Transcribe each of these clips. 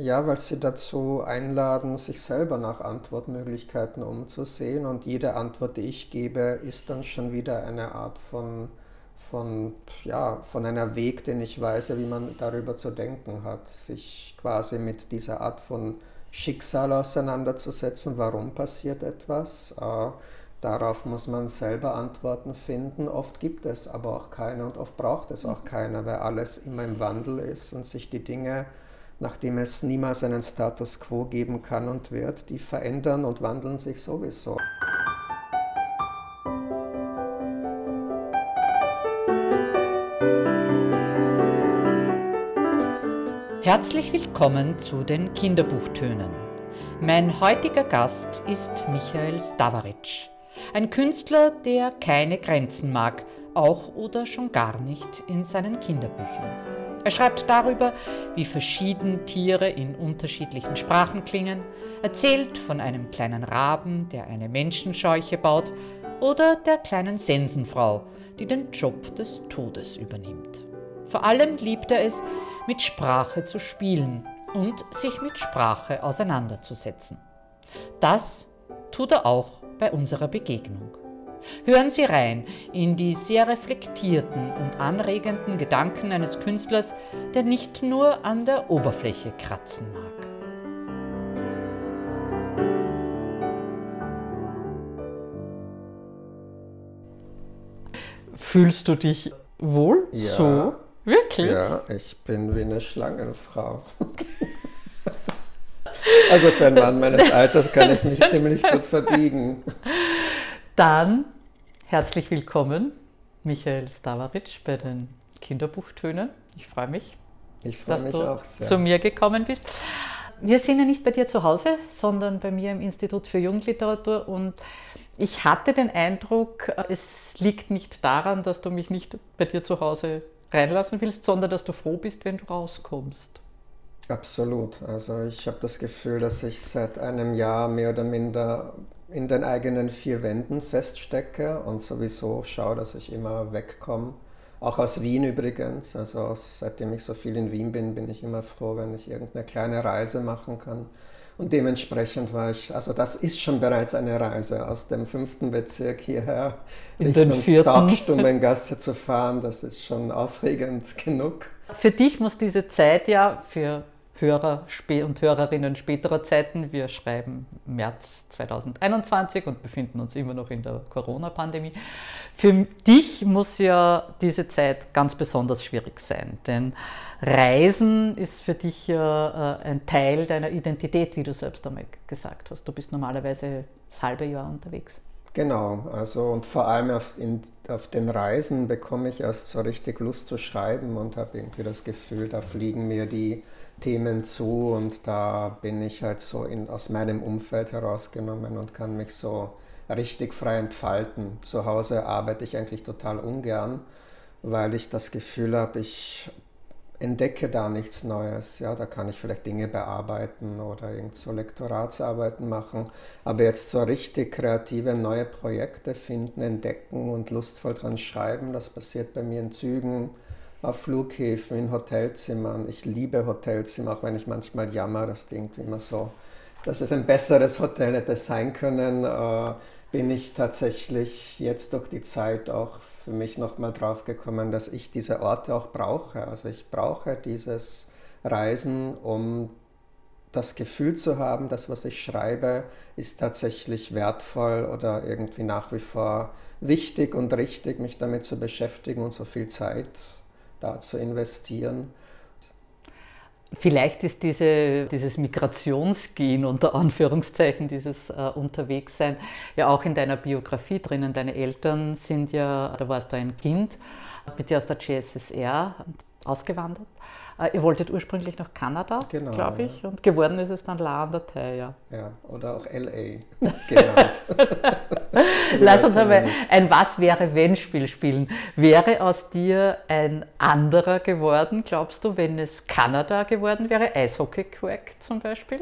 Ja, weil sie dazu einladen, sich selber nach Antwortmöglichkeiten umzusehen und jede Antwort, die ich gebe, ist dann schon wieder eine Art von, von, ja, von einer Weg, den ich weise, wie man darüber zu denken hat, sich quasi mit dieser Art von Schicksal auseinanderzusetzen, warum passiert etwas. Äh, darauf muss man selber Antworten finden. Oft gibt es aber auch keine und oft braucht es auch keine, weil alles immer im Wandel ist und sich die Dinge nachdem es niemals einen Status quo geben kann und wird, die verändern und wandeln sich sowieso. Herzlich willkommen zu den Kinderbuchtönen. Mein heutiger Gast ist Michael Stavaric, ein Künstler, der keine Grenzen mag, auch oder schon gar nicht in seinen Kinderbüchern. Er schreibt darüber, wie verschieden Tiere in unterschiedlichen Sprachen klingen, erzählt von einem kleinen Raben, der eine Menschenscheuche baut, oder der kleinen Sensenfrau, die den Job des Todes übernimmt. Vor allem liebt er es, mit Sprache zu spielen und sich mit Sprache auseinanderzusetzen. Das tut er auch bei unserer Begegnung. Hören Sie rein in die sehr reflektierten und anregenden Gedanken eines Künstlers, der nicht nur an der Oberfläche kratzen mag. Fühlst du dich wohl ja, so? Wirklich? Ja, ich bin wie eine Schlangenfrau. also für einen Mann meines Alters kann ich mich ziemlich gut verbiegen. Dann herzlich willkommen, Michael Stavaric bei den Kinderbuchtönen. Ich freue mich, ich freu dass mich du auch sehr. zu mir gekommen bist. Wir sind ja nicht bei dir zu Hause, sondern bei mir im Institut für Jugendliteratur und ich hatte den Eindruck, es liegt nicht daran, dass du mich nicht bei dir zu Hause reinlassen willst, sondern dass du froh bist, wenn du rauskommst. Absolut. Also ich habe das Gefühl, dass ich seit einem Jahr mehr oder minder in den eigenen vier Wänden feststecke und sowieso schaue, dass ich immer wegkomme. Auch aus Wien übrigens. Also seitdem ich so viel in Wien bin, bin ich immer froh, wenn ich irgendeine kleine Reise machen kann. Und dementsprechend war ich, also das ist schon bereits eine Reise aus dem fünften Bezirk hierher in Richtung Taubstummengasse zu fahren. Das ist schon aufregend genug. Für dich muss diese Zeit ja für Hörer und Hörerinnen späterer Zeiten. Wir schreiben März 2021 und befinden uns immer noch in der Corona-Pandemie. Für dich muss ja diese Zeit ganz besonders schwierig sein, denn Reisen ist für dich ja äh, ein Teil deiner Identität, wie du selbst einmal gesagt hast. Du bist normalerweise das halbe Jahr unterwegs. Genau, also und vor allem auf, in, auf den Reisen bekomme ich erst so richtig Lust zu schreiben und habe irgendwie das Gefühl, da fliegen mir die Themen zu und da bin ich halt so in, aus meinem Umfeld herausgenommen und kann mich so richtig frei entfalten. Zu Hause arbeite ich eigentlich total ungern, weil ich das Gefühl habe, ich entdecke da nichts Neues. Ja, da kann ich vielleicht Dinge bearbeiten oder irgend so Lektoratsarbeiten machen. Aber jetzt so richtig kreative neue Projekte finden, entdecken und lustvoll dran schreiben, das passiert bei mir in Zügen, auf Flughäfen, in Hotelzimmern. Ich liebe Hotelzimmer, auch wenn ich manchmal jammer, dass die irgendwie immer so, dass es ein besseres Hotel hätte sein können, äh, bin ich tatsächlich jetzt durch die Zeit auch für mich nochmal drauf gekommen, dass ich diese Orte auch brauche. Also ich brauche dieses Reisen, um das Gefühl zu haben, das, was ich schreibe, ist tatsächlich wertvoll oder irgendwie nach wie vor wichtig und richtig, mich damit zu beschäftigen und so viel Zeit da zu investieren. Vielleicht ist diese, dieses Migrationsgehen unter Anführungszeichen, dieses äh, Unterwegssein ja auch in deiner Biografie drinnen. Deine Eltern sind ja, da warst du ein Kind, bitte aus der GSSR ausgewandert. Äh, ihr wolltet ursprünglich nach Kanada, genau, glaube ich, ja. und geworden ist es dann La an der Thaya. Ja, oder auch LA genannt. Lass uns einmal ein Was wäre wenn Spiel spielen. Wäre aus dir ein anderer geworden, glaubst du, wenn es Kanada geworden wäre? Eishockey-Quack zum Beispiel?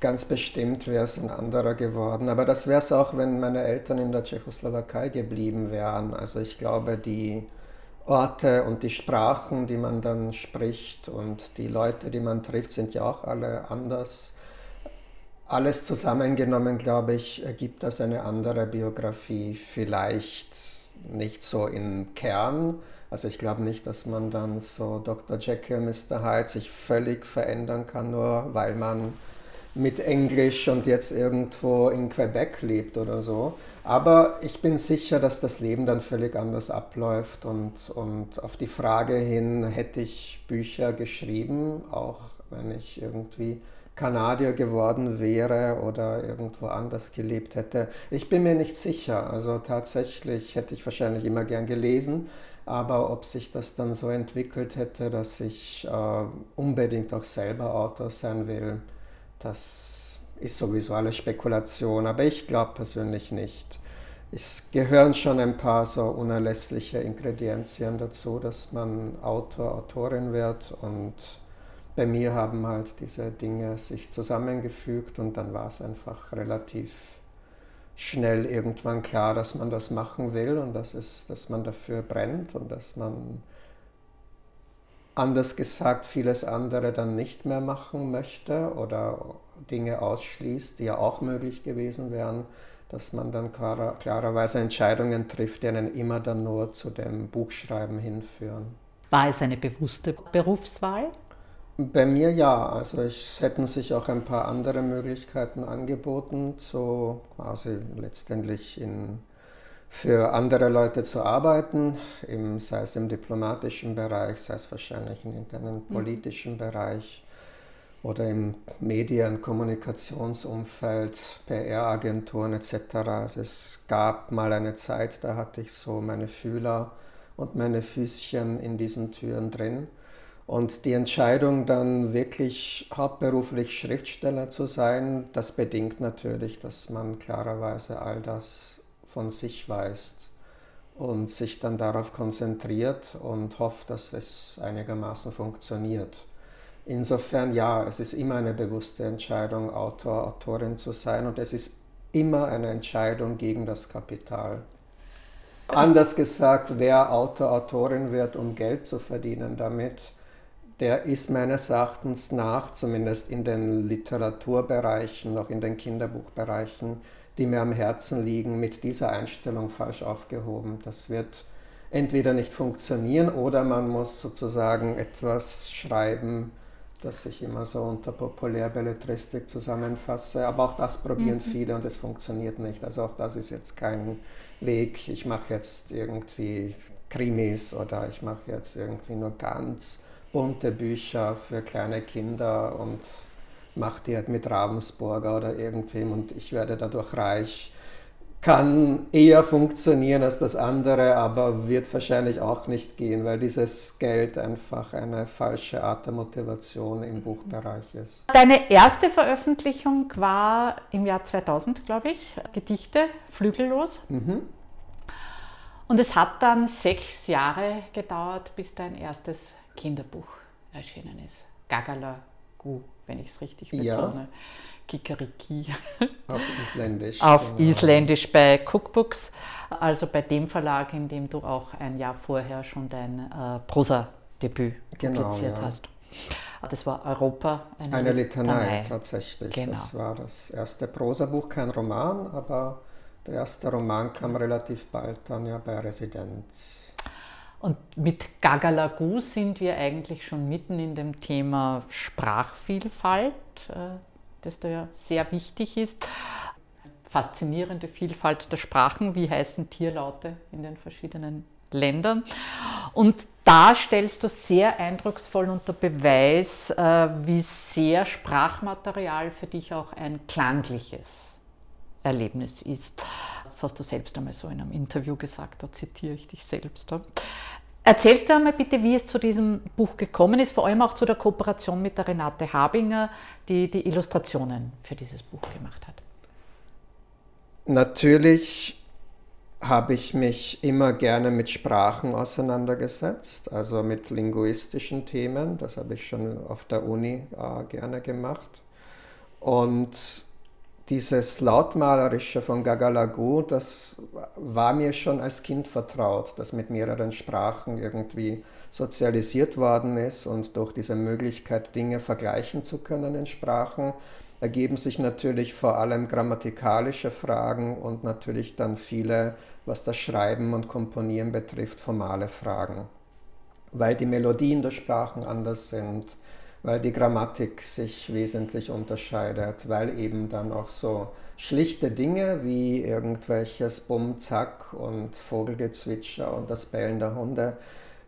Ganz bestimmt wäre es ein anderer geworden. Aber das wäre es auch, wenn meine Eltern in der Tschechoslowakei geblieben wären. Also ich glaube, die Orte und die Sprachen, die man dann spricht und die Leute, die man trifft, sind ja auch alle anders. Alles zusammengenommen, glaube ich, ergibt das eine andere Biografie. Vielleicht nicht so im Kern. Also ich glaube nicht, dass man dann so Dr. Jekyll, Mr. Hyde sich völlig verändern kann, nur weil man mit Englisch und jetzt irgendwo in Quebec lebt oder so. Aber ich bin sicher, dass das Leben dann völlig anders abläuft und, und auf die Frage hin, hätte ich Bücher geschrieben, auch wenn ich irgendwie Kanadier geworden wäre oder irgendwo anders gelebt hätte. Ich bin mir nicht sicher. Also tatsächlich hätte ich wahrscheinlich immer gern gelesen, aber ob sich das dann so entwickelt hätte, dass ich äh, unbedingt auch selber Autor sein will, das ist sowieso alle Spekulation, aber ich glaube persönlich nicht. Es gehören schon ein paar so unerlässliche Ingredienzien dazu, dass man Autor, Autorin wird und bei mir haben halt diese Dinge sich zusammengefügt und dann war es einfach relativ schnell irgendwann klar, dass man das machen will und dass, es, dass man dafür brennt und dass man anders gesagt vieles andere dann nicht mehr machen möchte oder Dinge ausschließt, die ja auch möglich gewesen wären, dass man dann klarer, klarerweise Entscheidungen trifft, die einen immer dann nur zu dem Buchschreiben hinführen. War es eine bewusste Berufswahl? Bei mir ja, also es hätten sich auch ein paar andere Möglichkeiten angeboten, so quasi letztendlich in, für andere Leute zu arbeiten, im, sei es im diplomatischen Bereich, sei es wahrscheinlich in einem mhm. politischen mhm. Bereich oder im Medien-, Kommunikationsumfeld, PR-Agenturen etc. Also es gab mal eine Zeit, da hatte ich so meine Fühler und meine Füßchen in diesen Türen drin. Und die Entscheidung dann wirklich hauptberuflich Schriftsteller zu sein, das bedingt natürlich, dass man klarerweise all das von sich weiß und sich dann darauf konzentriert und hofft, dass es einigermaßen funktioniert. Insofern ja, es ist immer eine bewusste Entscheidung, Autor, Autorin zu sein und es ist immer eine Entscheidung gegen das Kapital. Anders gesagt, wer Autor, Autorin wird, um Geld zu verdienen damit, der ist meines Erachtens nach, zumindest in den Literaturbereichen, noch in den Kinderbuchbereichen, die mir am Herzen liegen, mit dieser Einstellung falsch aufgehoben. Das wird entweder nicht funktionieren oder man muss sozusagen etwas schreiben, das ich immer so unter Populärbelletristik zusammenfasse. Aber auch das probieren mhm. viele und es funktioniert nicht. Also auch das ist jetzt kein Weg. Ich mache jetzt irgendwie Krimis oder ich mache jetzt irgendwie nur ganz bunte Bücher für kleine Kinder und mache die halt mit Ravensburger oder irgendwem und ich werde dadurch reich. Kann eher funktionieren als das andere, aber wird wahrscheinlich auch nicht gehen, weil dieses Geld einfach eine falsche Art der Motivation im Buchbereich ist. Deine erste Veröffentlichung war im Jahr 2000, glaube ich, Gedichte, Flügellos. Mhm. Und es hat dann sechs Jahre gedauert, bis dein erstes Kinderbuch erschienen ist. Gagala Gu, wenn ich es richtig betone. Ja. Kikariki. Auf Isländisch. Auf genau. Isländisch bei Cookbooks, also bei dem Verlag, in dem du auch ein Jahr vorher schon dein äh, Prosa-Debüt genau, publiziert ja. hast. Das war Europa. Eine, eine Litanei, Litanei, tatsächlich. Genau. Das war das erste Prosabuch, kein Roman, aber der erste Roman kam relativ bald dann ja bei Residenz. Und mit Gagalagu sind wir eigentlich schon mitten in dem Thema Sprachvielfalt, äh, das da ja sehr wichtig ist. Faszinierende Vielfalt der Sprachen, wie heißen Tierlaute in den verschiedenen Ländern. Und da stellst du sehr eindrucksvoll unter Beweis, äh, wie sehr Sprachmaterial für dich auch ein klangliches Erlebnis ist. Das hast du selbst einmal so in einem Interview gesagt, da zitiere ich dich selbst. Erzählst du einmal bitte, wie es zu diesem Buch gekommen ist, vor allem auch zu der Kooperation mit der Renate Habinger, die die Illustrationen für dieses Buch gemacht hat? Natürlich habe ich mich immer gerne mit Sprachen auseinandergesetzt, also mit linguistischen Themen. Das habe ich schon auf der Uni äh, gerne gemacht. Und dieses Lautmalerische von Gagalagu, das war mir schon als Kind vertraut, das mit mehreren Sprachen irgendwie sozialisiert worden ist und durch diese Möglichkeit, Dinge vergleichen zu können in Sprachen, ergeben sich natürlich vor allem grammatikalische Fragen und natürlich dann viele, was das Schreiben und Komponieren betrifft, formale Fragen. Weil die Melodien der Sprachen anders sind, weil die Grammatik sich wesentlich unterscheidet, weil eben dann auch so schlichte Dinge wie irgendwelches Bumm, Zack und Vogelgezwitscher und das Bellen der Hunde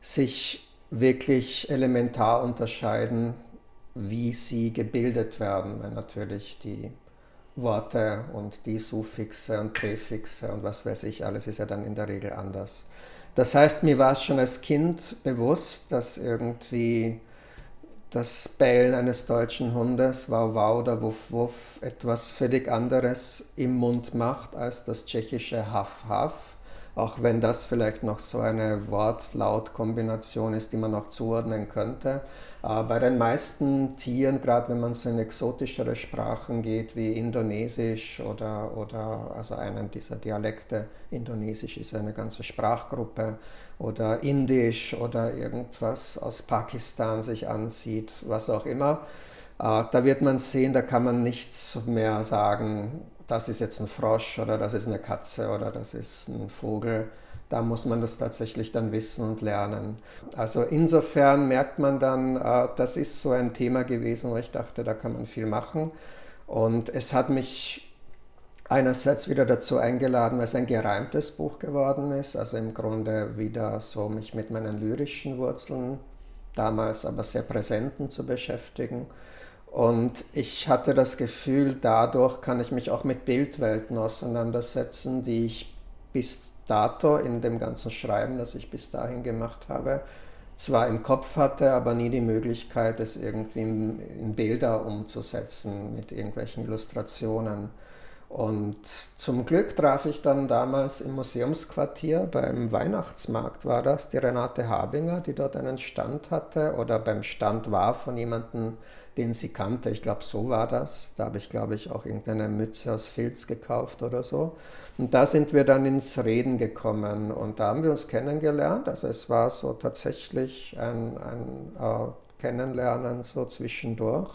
sich wirklich elementar unterscheiden, wie sie gebildet werden, weil natürlich die Worte und die Suffixe und Präfixe und was weiß ich, alles ist ja dann in der Regel anders. Das heißt, mir war es schon als Kind bewusst, dass irgendwie das Bellen eines deutschen Hundes, wow wow oder wuff wuff, etwas völlig anderes im Mund macht als das tschechische Haff Haff auch wenn das vielleicht noch so eine Wort-Laut-Kombination ist, die man noch zuordnen könnte. Aber bei den meisten Tieren, gerade wenn man so in exotischere Sprachen geht, wie Indonesisch oder, oder also einen dieser Dialekte, Indonesisch ist eine ganze Sprachgruppe, oder Indisch oder irgendwas aus Pakistan sich ansieht, was auch immer, äh, da wird man sehen, da kann man nichts mehr sagen das ist jetzt ein Frosch oder das ist eine Katze oder das ist ein Vogel. Da muss man das tatsächlich dann wissen und lernen. Also insofern merkt man dann, äh, das ist so ein Thema gewesen, wo ich dachte, da kann man viel machen. Und es hat mich einerseits wieder dazu eingeladen, weil es ein gereimtes Buch geworden ist, also im Grunde wieder so mich mit meinen lyrischen Wurzeln, damals aber sehr präsenten zu beschäftigen. Und ich hatte das Gefühl, dadurch kann ich mich auch mit Bildwelten auseinandersetzen, die ich bis dato in dem ganzen Schreiben, das ich bis dahin gemacht habe, zwar im Kopf hatte, aber nie die Möglichkeit, es irgendwie in, Bilder umzusetzen mit irgendwelchen Illustrationen. Und zum Glück traf ich dann damals im Museumsquartier beim Weihnachtsmarkt war das, die Renate Habinger, die dort einen Stand hatte oder beim Stand war von jemandem, den sie kannte. Ich glaube, so war das. Da habe ich, glaube ich, auch irgendeine Mütze aus Filz gekauft oder so. Und da sind wir dann ins Reden gekommen und da haben wir uns kennengelernt. Also es war so tatsächlich ein, ein äh, Kennenlernen so zwischendurch.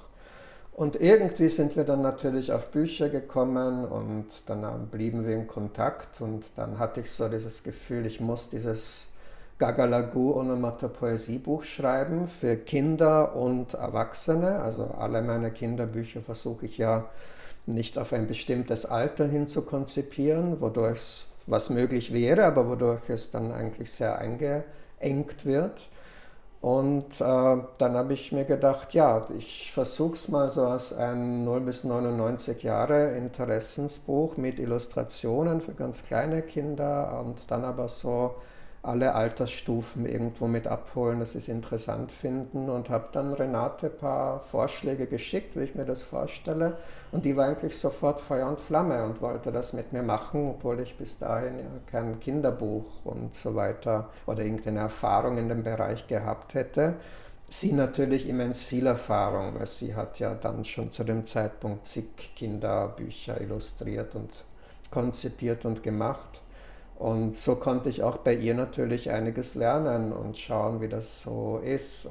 Und irgendwie sind wir dann natürlich auf Bücher gekommen und dann blieben wir in Kontakt und dann hatte ich so dieses Gefühl, ich muss dieses Gagalagu Onomatopoesiebuch schreiben für Kinder und Erwachsene. Also alle meine Kinderbücher versuche ich ja nicht auf ein bestimmtes Alter hin zu konzipieren, wodurch es was möglich wäre, aber wodurch es dann eigentlich sehr eingeengt wird. Und äh, dann habe ich mir gedacht, ja, ich versuche es mal so als ein 0 bis 99 Jahre Interessensbuch mit Illustrationen für ganz kleine Kinder und dann aber so alle Altersstufen irgendwo mit abholen, dass sie es interessant finden und habe dann Renate ein paar Vorschläge geschickt, wie ich mir das vorstelle. Und die war eigentlich sofort Feuer und Flamme und wollte das mit mir machen, obwohl ich bis dahin ja kein Kinderbuch und so weiter oder irgendeine Erfahrung in dem Bereich gehabt hätte. Sie natürlich immens viel Erfahrung, weil sie hat ja dann schon zu dem Zeitpunkt zig Kinderbücher illustriert und konzipiert und gemacht. Und so konnte ich auch bei ihr natürlich einiges lernen und schauen, wie das so ist.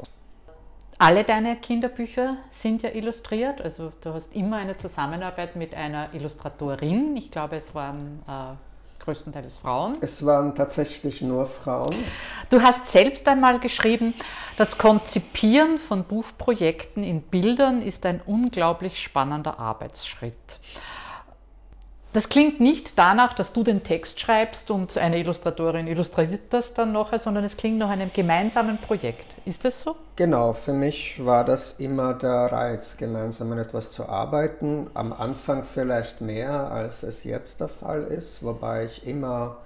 Alle deine Kinderbücher sind ja illustriert, also du hast immer eine Zusammenarbeit mit einer Illustratorin. Ich glaube, es waren äh, größtenteils Frauen. Es waren tatsächlich nur Frauen. Du hast selbst einmal geschrieben, das Konzipieren von Buchprojekten in Bildern ist ein unglaublich spannender Arbeitsschritt. Das klingt nicht danach, dass du den Text schreibst und eine Illustratorin illustriert das dann noch, sondern es klingt nach einem gemeinsamen Projekt. Ist das so? Genau, für mich war das immer der Reiz, gemeinsam an etwas zu arbeiten. Am Anfang vielleicht mehr, als es jetzt der Fall ist, wobei ich immer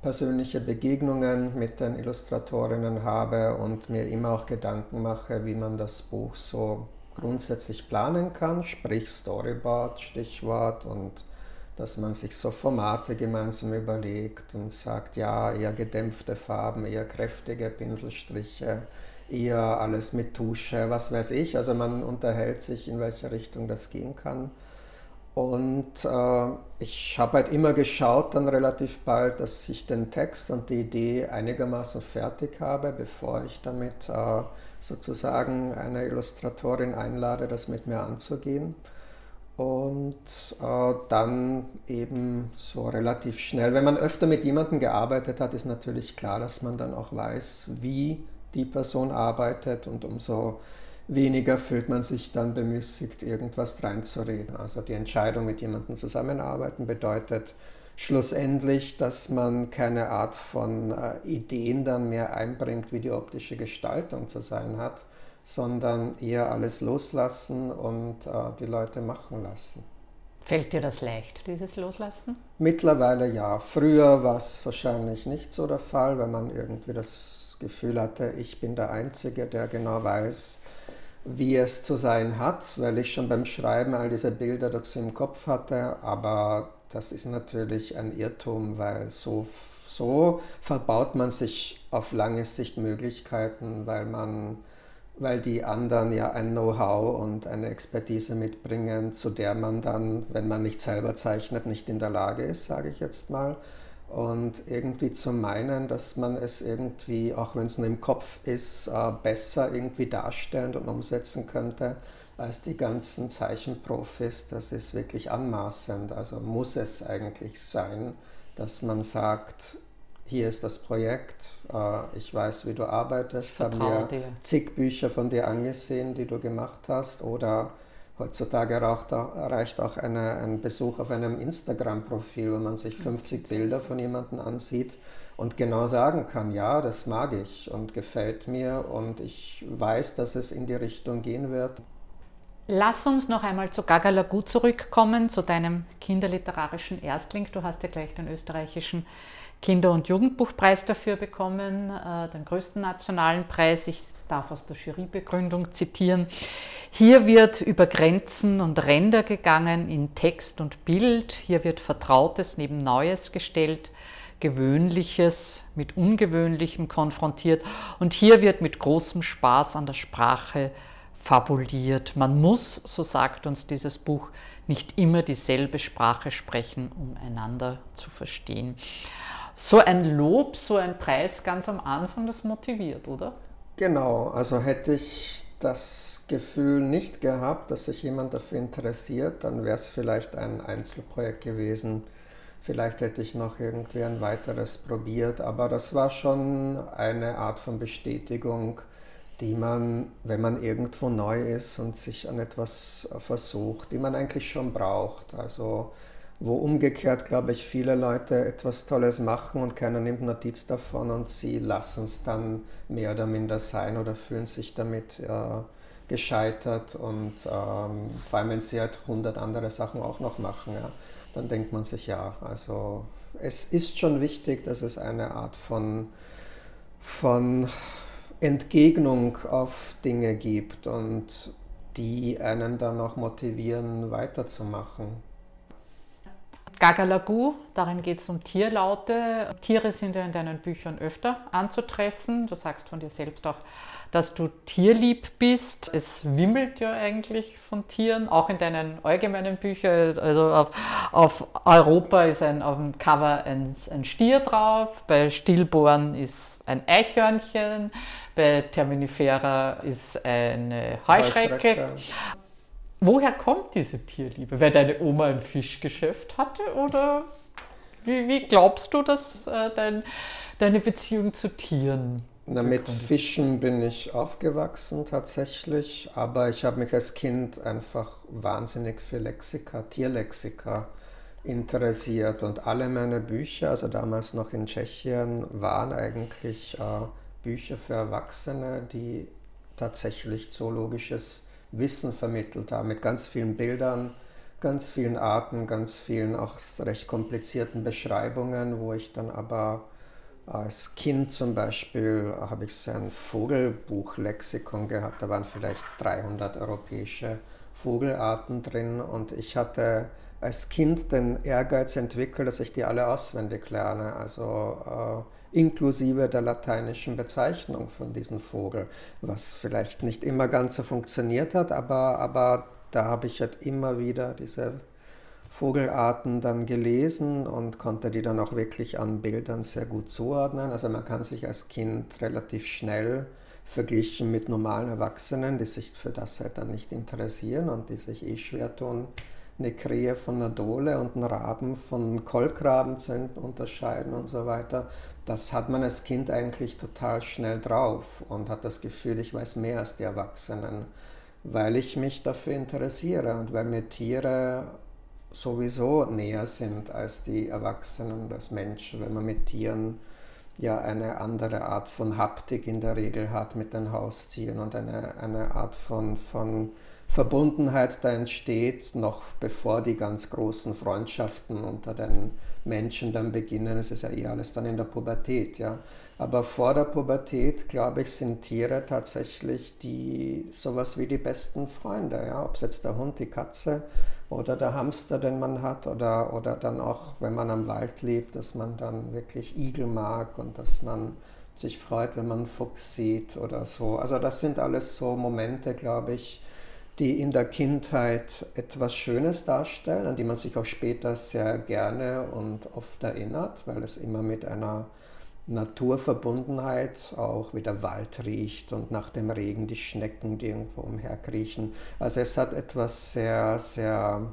persönliche Begegnungen mit den Illustratorinnen habe und mir immer auch Gedanken mache, wie man das Buch so grundsätzlich planen kann, sprich Storyboard, Stichwort und dass man sich so Formate gemeinsam überlegt und sagt, ja, eher gedämpfte Farben, eher kräftige Pinselstriche, eher alles mit Tusche, was weiß ich. Also man unterhält sich, in welche Richtung das gehen kann. Und äh, ich habe halt immer geschaut, dann relativ bald, dass ich den Text und die Idee einigermaßen fertig habe, bevor ich damit äh, sozusagen eine Illustratorin einlade, das mit mir anzugehen. Und äh, dann eben so relativ schnell, wenn man öfter mit jemandem gearbeitet hat, ist natürlich klar, dass man dann auch weiß, wie die Person arbeitet und umso weniger fühlt man sich dann bemüßigt, irgendwas reinzureden. Also die Entscheidung, mit jemandem zusammenarbeiten, bedeutet schlussendlich, dass man keine Art von äh, Ideen dann mehr einbringt, wie die optische Gestaltung zu sein hat, sondern eher alles loslassen und äh, die Leute machen lassen. Fällt dir das leicht, dieses Loslassen? Mittlerweile ja. Früher war es wahrscheinlich nicht so der Fall, wenn man irgendwie das Gefühl hatte, ich bin der Einzige, der genau weiß, wie es zu sein hat, weil ich schon beim Schreiben all diese Bilder dazu im Kopf hatte, aber das ist natürlich ein Irrtum, weil so, so verbaut man sich auf lange Sicht Möglichkeiten, weil man weil die anderen ja ein Know-how und eine Expertise mitbringen, zu der man dann, wenn man nicht selber zeichnet, nicht in der Lage ist, sage ich jetzt mal. Und irgendwie zu meinen, dass man es irgendwie, auch wenn es nur im Kopf ist, äh, besser irgendwie darstellen und umsetzen könnte als die ganzen Zeichenprofis, das ist wirklich anmaßend. Also muss es eigentlich sein, dass man sagt, hier ist das Projekt, äh, ich weiß, wie du arbeitest, habe mir dir. zig Bücher von dir angesehen, die du gemacht hast oder Heutzutage reicht auch eine, ein Besuch auf einem Instagram-Profil, wo man sich 50 Bilder von jemandem ansieht und genau sagen kann, ja, das mag ich und gefällt mir und ich weiß, dass es in die Richtung gehen wird. Lass uns noch einmal zu Gagalagu zurückkommen, zu deinem kinderliterarischen Erstling. Du hast ja gleich den österreichischen Kinder- und Jugendbuchpreis dafür bekommen, äh, den größten nationalen Preis. Ich darf aus der Jurybegründung zitieren. Hier wird über Grenzen und Ränder gegangen in Text und Bild. Hier wird Vertrautes neben Neues gestellt, Gewöhnliches mit Ungewöhnlichem konfrontiert. Und hier wird mit großem Spaß an der Sprache fabuliert. Man muss, so sagt uns dieses Buch, nicht immer dieselbe Sprache sprechen, um einander zu verstehen. So ein Lob, so ein Preis ganz am Anfang, das motiviert, oder? Genau, also hätte ich das Gefühl nicht gehabt, dass sich jemand dafür interessiert, dann wäre es vielleicht ein Einzelprojekt gewesen. Vielleicht hätte ich noch irgendwie ein weiteres probiert, aber das war schon eine Art von Bestätigung, die man, wenn man irgendwo neu ist und sich an etwas versucht, die man eigentlich schon braucht. Also wo umgekehrt, glaube ich, viele Leute etwas Tolles machen und keiner nimmt Notiz davon und sie lassen es dann mehr oder minder sein oder fühlen sich damit äh, gescheitert und ähm, vor allem, wenn sie halt 100 andere Sachen auch noch machen, ja, dann denkt man sich, ja, also es ist schon wichtig, dass es eine Art von, von Entgegnung auf Dinge gibt und die einen dann auch motivieren, weiterzumachen. Gagalagu, darin geht es um Tierlaute. Tiere sind ja in deinen Büchern öfter anzutreffen. Du sagst von dir selbst auch, dass du tierlieb bist. Es wimmelt ja eigentlich von Tieren, auch in deinen allgemeinen Büchern. Also auf, auf Europa ist ein, auf dem Cover ein, ein Stier drauf, bei Stillborn ist ein Eichhörnchen, bei Terminifera ist eine Heuschrecke. Heuschrecke. Woher kommt diese Tierliebe? Weil deine Oma ein Fischgeschäft hatte oder wie, wie glaubst du, dass äh, dein, deine Beziehung zu Tieren? Na, mit Fischen bin ich aufgewachsen tatsächlich, aber ich habe mich als Kind einfach wahnsinnig für Lexika, Tierlexika interessiert und alle meine Bücher, also damals noch in Tschechien, waren eigentlich äh, Bücher für Erwachsene, die tatsächlich zoologisches Wissen vermittelt haben, mit ganz vielen Bildern, ganz vielen Arten, ganz vielen auch recht komplizierten Beschreibungen, wo ich dann aber als Kind zum Beispiel habe ich so ein Vogelbuchlexikon gehabt, da waren vielleicht 300 europäische Vogelarten drin und ich hatte als Kind den Ehrgeiz entwickelt, dass ich die alle auswendig lerne, also äh, inklusive der lateinischen Bezeichnung von diesem Vogel, was vielleicht nicht immer ganz so funktioniert hat, aber, aber da habe ich halt immer wieder diese Vogelarten dann gelesen und konnte die dann auch wirklich an Bildern sehr gut zuordnen. Also man kann sich als Kind relativ schnell verglichen mit normalen Erwachsenen, die sich für das halt dann nicht interessieren und die sich eh schwer tun, eine Krähe von einer Dole und einen Raben von Kolkraben zu unterscheiden und so weiter. Das hat man als Kind eigentlich total schnell drauf und hat das Gefühl, ich weiß mehr als die Erwachsenen, weil ich mich dafür interessiere und weil mir Tiere sowieso näher sind als die Erwachsenen, als Menschen, wenn man mit Tieren ja eine andere Art von Haptik in der Regel hat mit den Haustieren und eine, eine Art von, von Verbundenheit da entsteht, noch bevor die ganz großen Freundschaften unter den Menschen dann beginnen. Es ist ja eh alles dann in der Pubertät, ja. Aber vor der Pubertät, glaube ich, sind Tiere tatsächlich die sowas wie die besten Freunde, ja. Ob es jetzt der Hund, die Katze oder der Hamster, den man hat, oder, oder dann auch, wenn man am Wald lebt, dass man dann wirklich Igel mag und dass man sich freut, wenn man einen Fuchs sieht oder so. Also das sind alles so Momente, glaube ich, die in der Kindheit etwas Schönes darstellen, an die man sich auch später sehr gerne und oft erinnert, weil es immer mit einer Naturverbundenheit, auch wie der Wald riecht und nach dem Regen die Schnecken, die irgendwo umherkriechen. Also es hat etwas sehr, sehr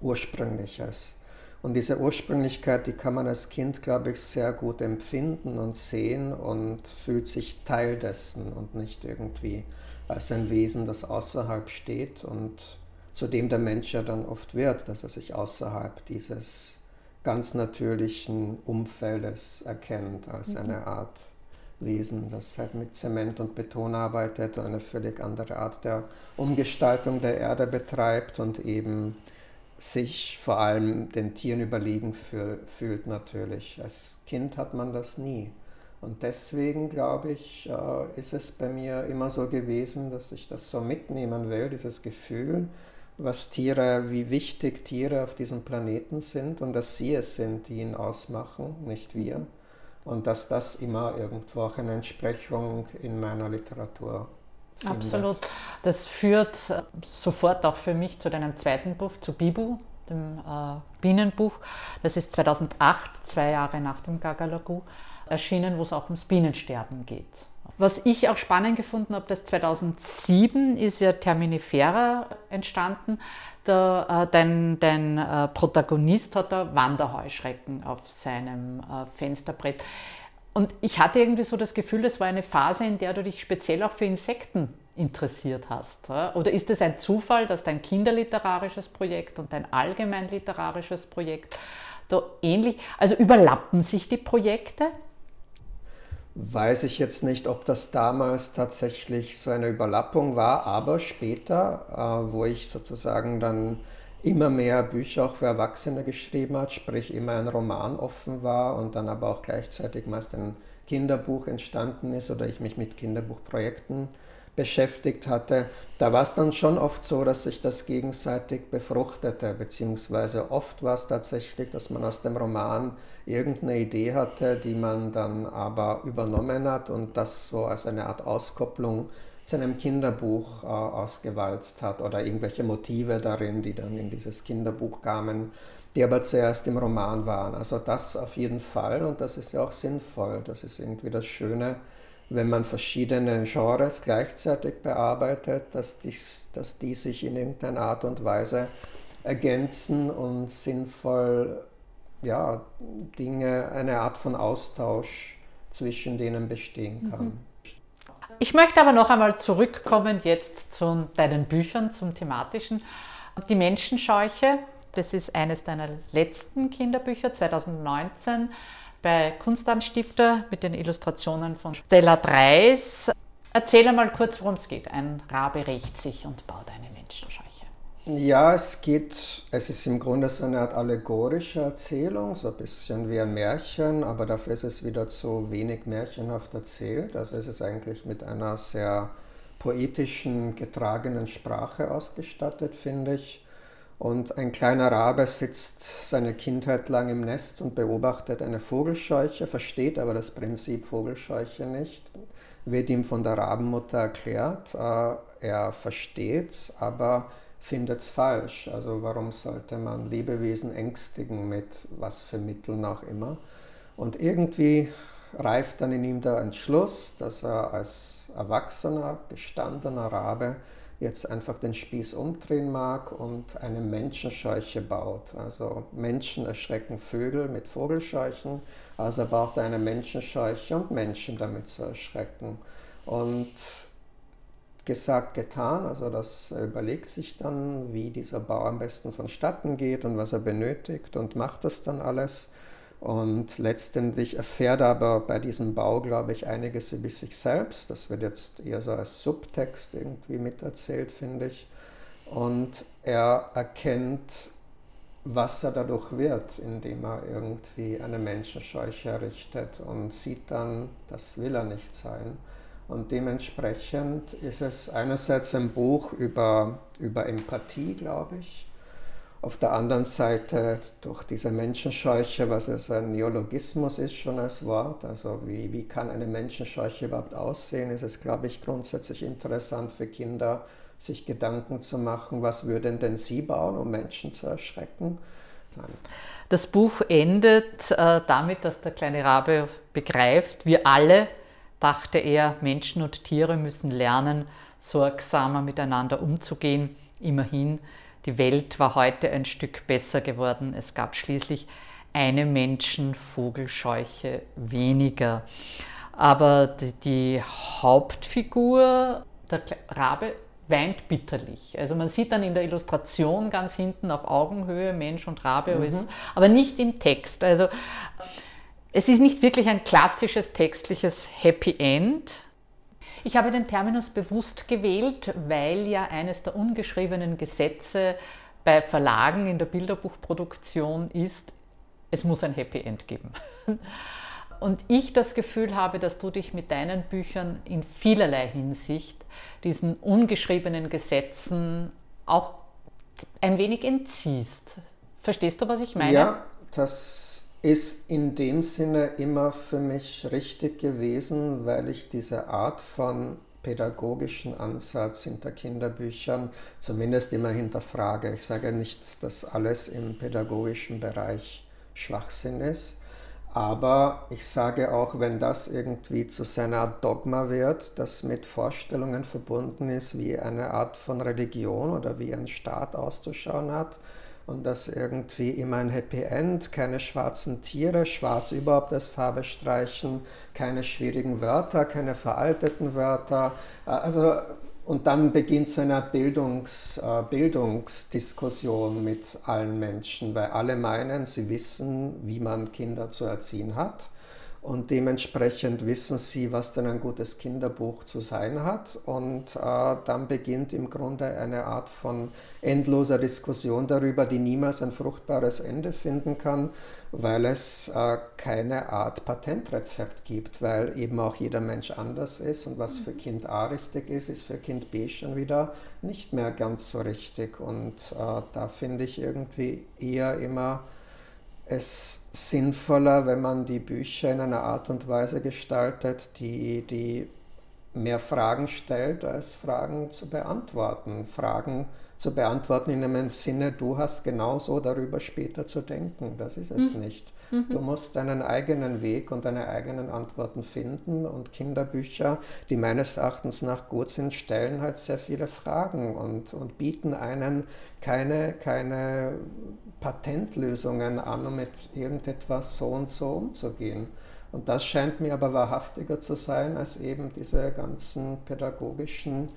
Ursprüngliches. Und diese Ursprünglichkeit, die kann man als Kind, glaube ich, sehr gut empfinden und sehen und fühlt sich Teil dessen und nicht irgendwie als ein Wesen, das außerhalb steht und zu dem der Mensch ja dann oft wird, dass er sich außerhalb dieses ganz natürlichen Umfeldes erkennt, als mhm. eine Art Wesen, das halt mit Zement und Beton arbeitet, eine völlig andere Art der Umgestaltung der Erde betreibt und eben sich vor allem den Tieren überlegen fühlt natürlich. Als Kind hat man das nie. Und deswegen, glaube ich, äh, ist es bei mir immer so gewesen, dass ich das so mitnehmen will, dieses Gefühl, was Tiere, wie wichtig Tiere auf diesem Planeten sind und dass sie es sind, die ihn ausmachen, nicht wir. Und dass das immer irgendwo auch eine Entsprechung in meiner Literatur findet. Absolut. Das führt äh, sofort auch für mich zu deinem zweiten Buch, zu Bibu, dem äh, Bienenbuch. Das ist 2008, zwei Jahre nach dem Gagalagu erschienen, wo es auch ums Bienensterben geht. Was ich auch spannend gefunden habe, das 2007 ist ja Terminifera entstanden. Der, äh, dein, dein äh, Protagonist hat da Wanderheuschrecken auf seinem äh, Fensterbrett. Und ich hatte irgendwie so das Gefühl, das war eine Phase, in der du dich speziell auch für Insekten interessiert hast. Oder ist es ein Zufall, dass dein kinderliterarisches Projekt und dein allgemein literarisches Projekt da ähnlich, also überlappen sich die Projekte? Weiß ich jetzt nicht, ob das damals tatsächlich so eine Überlappung war, aber später, äh, wo ich sozusagen dann immer mehr Bücher auch für Erwachsene geschrieben hat, sprich immer ein Roman offen war und dann aber auch gleichzeitig meist ein Kinderbuch entstanden ist oder ich mich mit Kinderbuchprojekten beschäftigt hatte, da war es dann schon oft so, dass sich das gegenseitig befruchtete, beziehungsweise oft war es tatsächlich, dass man aus dem Roman irgendeine Idee hatte, die man dann aber übernommen hat und das so als eine Art Auskopplung zu einem Kinderbuch äh, ausgewalzt hat oder irgendwelche Motive darin, die dann in dieses Kinderbuch kamen, die aber zuerst im Roman waren. Also das auf jeden Fall und das ist ja auch sinnvoll. Das ist irgendwie das Schöne, wenn man verschiedene Genres gleichzeitig bearbeitet, dass die, dass die sich in irgendeiner Art und Weise ergänzen und sinnvoll ja, Dinge, eine Art von Austausch zwischen denen bestehen kann. Mhm. Ich möchte aber noch einmal zurückkommen jetzt zu deinen Büchern, zum thematischen. Die Menschenscheuche, das ist eines deiner letzten Kinderbücher, 2019 bei Kunstanstifter mit den Illustrationen von Stella Dreis. Erzähl einmal kurz, worum es geht. Ein Rabe rächt sich und baut eine Menschenscheuche. Ja, es geht, es ist im Grunde so eine Art allegorische Erzählung, so ein bisschen wie ein Märchen, aber dafür ist es wieder zu wenig märchenhaft erzählt. Also es ist eigentlich mit einer sehr poetischen, getragenen Sprache ausgestattet, finde ich. Und ein kleiner Rabe sitzt seine Kindheit lang im Nest und beobachtet eine Vogelscheuche, versteht aber das Prinzip Vogelscheuche nicht, wird ihm von der Rabenmutter erklärt, äh, er versteht es, aber findet es falsch. Also warum sollte man Lebewesen ängstigen mit was für Mitteln auch immer? Und irgendwie reift dann in ihm der Entschluss, dass er als erwachsener, gestandener Rabe jetzt einfach den Spieß umdrehen mag und eine Menschenscheuche baut. Also Menschen erschrecken Vögel mit Vogelscheuchen, also er braucht eine Menschenscheuche und Menschen damit zu erschrecken. Und gesagt, getan, also das überlegt sich dann, wie dieser Bau am besten vonstatten geht und was er benötigt und macht das dann alles. Und letztendlich erfährt er aber bei diesem Bau, glaube ich, einiges über sich selbst. Das wird jetzt eher so als Subtext irgendwie miterzählt, finde ich. Und er erkennt, was er dadurch wird, indem er irgendwie eine Menschenscheuche errichtet und sieht dann, das will er nicht sein. Und dementsprechend ist es einerseits ein Buch über, über Empathie, glaube ich, auf der anderen Seite durch diese Menschenscheuche, was es ein Neologismus ist schon als Wort, also wie, wie kann eine Menschenscheuche überhaupt aussehen, ist es, glaube ich, grundsätzlich interessant für Kinder, sich Gedanken zu machen, was würden denn sie bauen, um Menschen zu erschrecken. Das Buch endet äh, damit, dass der kleine Rabe begreift, wir alle, dachte er, Menschen und Tiere müssen lernen, sorgsamer miteinander umzugehen. Immerhin die Welt war heute ein Stück besser geworden. Es gab schließlich eine Menschenvogelscheuche weniger. Aber die, die Hauptfigur, der Rabe, weint bitterlich. Also man sieht dann in der Illustration ganz hinten auf Augenhöhe Mensch und Rabe, mhm. aber nicht im Text. Also es ist nicht wirklich ein klassisches textliches Happy End, ich habe den Terminus bewusst gewählt, weil ja eines der ungeschriebenen Gesetze bei Verlagen in der Bilderbuchproduktion ist, es muss ein Happy End geben. Und ich das Gefühl habe, dass du dich mit deinen Büchern in vielerlei Hinsicht diesen ungeschriebenen Gesetzen auch ein wenig entziehst. Verstehst du, was ich meine? Ja, das ist in dem Sinne immer für mich richtig gewesen, weil ich diese Art von pädagogischen Ansatz hinter Kinderbüchern zumindest immer hinterfrage. Ich sage nicht, dass alles im pädagogischen Bereich Schwachsinn ist, aber ich sage auch, wenn das irgendwie zu seiner Art Dogma wird, das mit Vorstellungen verbunden ist, wie eine Art von Religion oder wie ein Staat auszuschauen hat, und das irgendwie immer ein Happy End, keine schwarzen Tiere, schwarz überhaupt als Farbe streichen, keine schwierigen Wörter, keine veralteten Wörter. Also, und dann beginnt so eine Art Bildungs, äh, Bildungsdiskussion mit allen Menschen, weil alle meinen, sie wissen, wie man Kinder zu erziehen hat und dementsprechend wissen sie, was denn ein gutes Kinderbuch zu sein hat. Und äh, dann beginnt im Grunde eine Art von endloser Diskussion darüber, die niemals ein fruchtbares Ende finden kann, weil es äh, keine Art Patentrezept gibt, weil eben auch jeder Mensch anders ist und was für Kind A richtig ist, ist für Kind B schon wieder nicht mehr ganz so richtig. Und äh, da finde ich irgendwie eher immer, es sinnvoller, wenn man die Bücher in einer Art und Weise gestaltet, die, die mehr Fragen stellt, als Fragen zu beantworten. Fragen zu beantworten in einem Sinne, du hast genauso darüber später zu denken. Das ist es mhm. nicht. Du musst deinen eigenen Weg und deine eigenen Antworten finden und Kinderbücher, die meines Erachtens nach gut sind, stellen halt sehr viele Fragen und, und bieten einen keine, keine Patentlösungen an, um mit irgendetwas so und so umzugehen. Und das scheint mir aber wahrhaftiger zu sein als eben diese ganzen pädagogischen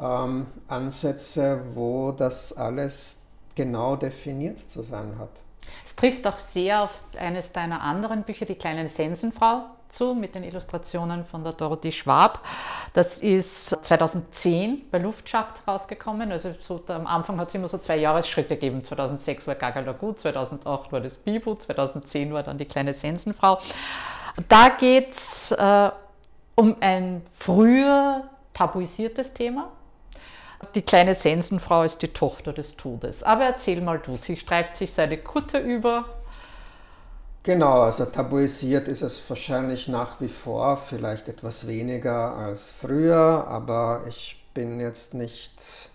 ähm, Ansätze, wo das alles genau definiert zu sein hat. Es trifft auch sehr auf eines deiner anderen Bücher, Die kleine Sensenfrau, zu, mit den Illustrationen von der Dorothee Schwab. Das ist 2010 bei Luftschacht rausgekommen. Also so, am Anfang hat es immer so zwei Jahresschritte gegeben. 2006 war Gagalagu, 2008 war das Bibu, 2010 war dann die kleine Sensenfrau. Da geht es äh, um ein früher tabuisiertes Thema. Die kleine Sensenfrau ist die Tochter des Todes. Aber erzähl mal du, sie streift sich seine Kutte über, Genau, also tabuisiert ist es wahrscheinlich nach wie vor, vielleicht etwas weniger als früher, aber ich bin jetzt nicht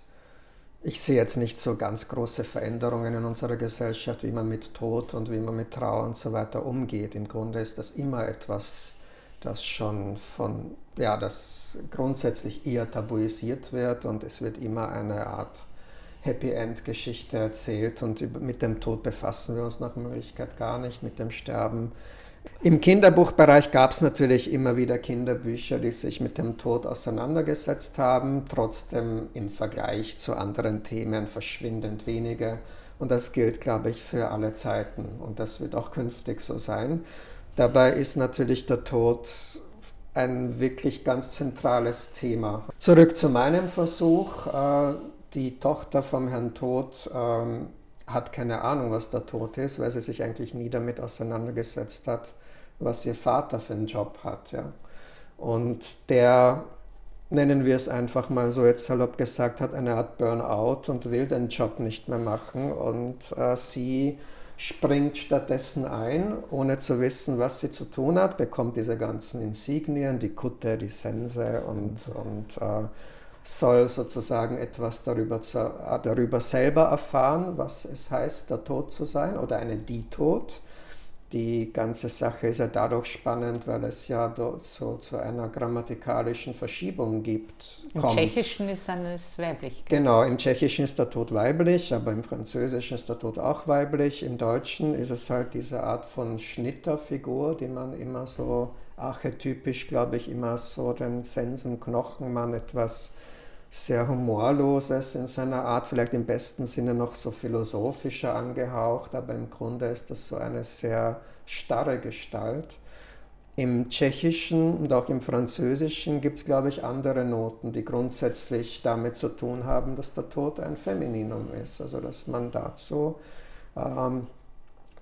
ich sehe jetzt nicht so ganz große Veränderungen in unserer Gesellschaft, wie man mit Tod und wie man mit Trauer und so weiter umgeht. Im Grunde ist das immer etwas, das schon von, ja, das grundsätzlich eher tabuisiert wird und es wird immer eine Art Happy End Geschichte erzählt und mit dem Tod befassen wir uns nach Möglichkeit gar nicht, mit dem Sterben im Kinderbuchbereich gab es natürlich immer wieder Kinderbücher, die sich mit dem Tod auseinandergesetzt haben, trotzdem im Vergleich zu anderen Themen verschwindend wenige. Und das gilt, glaube ich, für alle Zeiten. Und das wird auch künftig so sein. Dabei ist natürlich der Tod ein wirklich ganz zentrales Thema. Zurück zu meinem Versuch. Äh, die Tochter vom Herrn Tod ähm, hat keine Ahnung, was der Tod ist, weil sie sich eigentlich nie damit auseinandergesetzt hat, was ihr Vater für einen Job hat. Und der, nennen wir es einfach mal so jetzt salopp gesagt, hat eine Art Burnout und will den Job nicht mehr machen. Und äh, sie springt stattdessen ein, ohne zu wissen, was sie zu tun hat, bekommt diese ganzen Insignien, die Kutte, die Sense und, und äh, soll sozusagen etwas darüber, zu, äh, darüber selber erfahren, was es heißt, der Tod zu sein oder eine Die Tod. Die ganze Sache ist ja dadurch spannend, weil es ja so zu einer grammatikalischen Verschiebung gibt. Im kommt. Tschechischen ist es weiblich. Genau, im Tschechischen ist der Tod weiblich, aber im Französischen ist der Tod auch weiblich. Im Deutschen ist es halt diese Art von Schnitterfigur, die man immer so archetypisch, glaube ich, immer so den Sensenknochenmann etwas sehr humorloses in seiner Art, vielleicht im besten Sinne noch so philosophischer angehaucht, aber im Grunde ist das so eine sehr starre Gestalt. Im Tschechischen und auch im Französischen gibt es, glaube ich, andere Noten, die grundsätzlich damit zu tun haben, dass der Tod ein Femininum ist. Also dass man dazu ähm,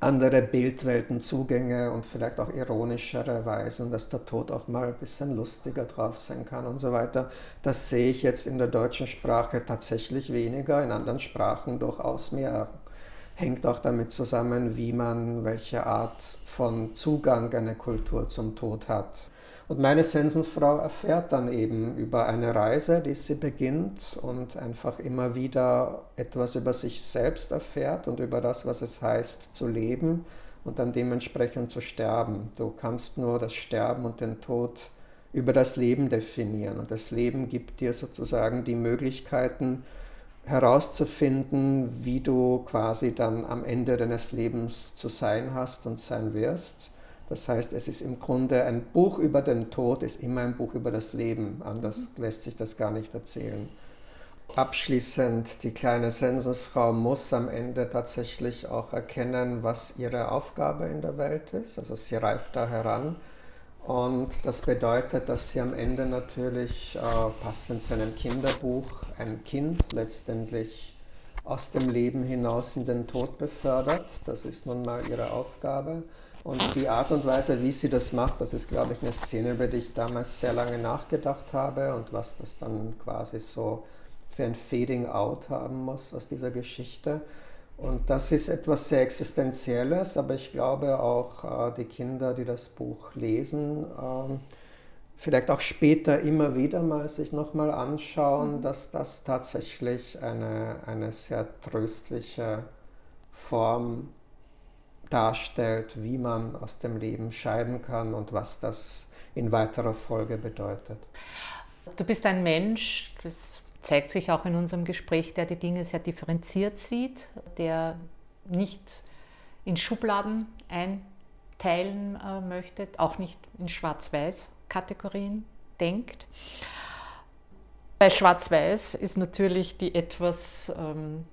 andere Bildweltenzugänge und vielleicht auch ironischere Weisen, dass der Tod auch mal ein bisschen lustiger drauf sein kann und so weiter. Das sehe ich jetzt in der deutschen Sprache tatsächlich weniger, in anderen Sprachen durchaus mehr. Hängt auch damit zusammen, wie man, welche Art von Zugang eine Kultur zum Tod hat. Und meine Sensenfrau erfährt dann eben über eine Reise, die sie beginnt und einfach immer wieder etwas über sich selbst erfährt und über das, was es heißt zu leben und dann dementsprechend zu sterben. Du kannst nur das Sterben und den Tod über das Leben definieren. Und das Leben gibt dir sozusagen die Möglichkeiten herauszufinden, wie du quasi dann am Ende deines Lebens zu sein hast und sein wirst. Das heißt, es ist im Grunde ein Buch über den Tod, ist immer ein Buch über das Leben. Anders mhm. lässt sich das gar nicht erzählen. Abschließend, die kleine Sensenfrau muss am Ende tatsächlich auch erkennen, was ihre Aufgabe in der Welt ist. Also sie reift da heran. Und das bedeutet, dass sie am Ende natürlich, äh, passend zu einem Kinderbuch, ein Kind letztendlich aus dem Leben hinaus in den Tod befördert. Das ist nun mal ihre Aufgabe. Und die Art und Weise, wie sie das macht, das ist, glaube ich, eine Szene, über die ich damals sehr lange nachgedacht habe und was das dann quasi so für ein Fading Out haben muss aus dieser Geschichte. Und das ist etwas sehr Existenzielles, aber ich glaube auch äh, die Kinder, die das Buch lesen, äh, vielleicht auch später immer wieder mal sich nochmal anschauen, mhm. dass das tatsächlich eine, eine sehr tröstliche Form darstellt, wie man aus dem Leben scheiden kann und was das in weiterer Folge bedeutet. Du bist ein Mensch, das zeigt sich auch in unserem Gespräch, der die Dinge sehr differenziert sieht, der nicht in Schubladen einteilen äh, möchte, auch nicht in Schwarz-Weiß-Kategorien denkt. Bei Schwarz-Weiß ist natürlich die etwas ähm,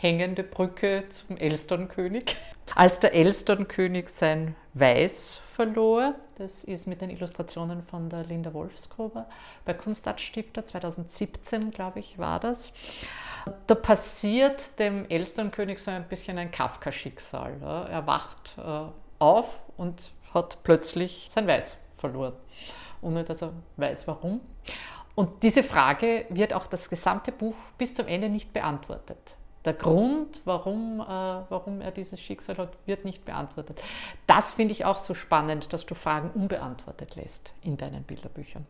hängende Brücke zum Elsternkönig. Als der Elsternkönig sein Weiß verlor, das ist mit den Illustrationen von der Linda Wolfsgruber bei Kunstart-Stifter 2017, glaube ich, war das. Da passiert dem Elsternkönig so ein bisschen ein Kafka-Schicksal. Er wacht äh, auf und hat plötzlich sein Weiß verloren, ohne dass er weiß warum. Und diese Frage wird auch das gesamte Buch bis zum Ende nicht beantwortet. Der Grund, warum, äh, warum er dieses Schicksal hat, wird nicht beantwortet. Das finde ich auch so spannend, dass du Fragen unbeantwortet lässt in deinen Bilderbüchern.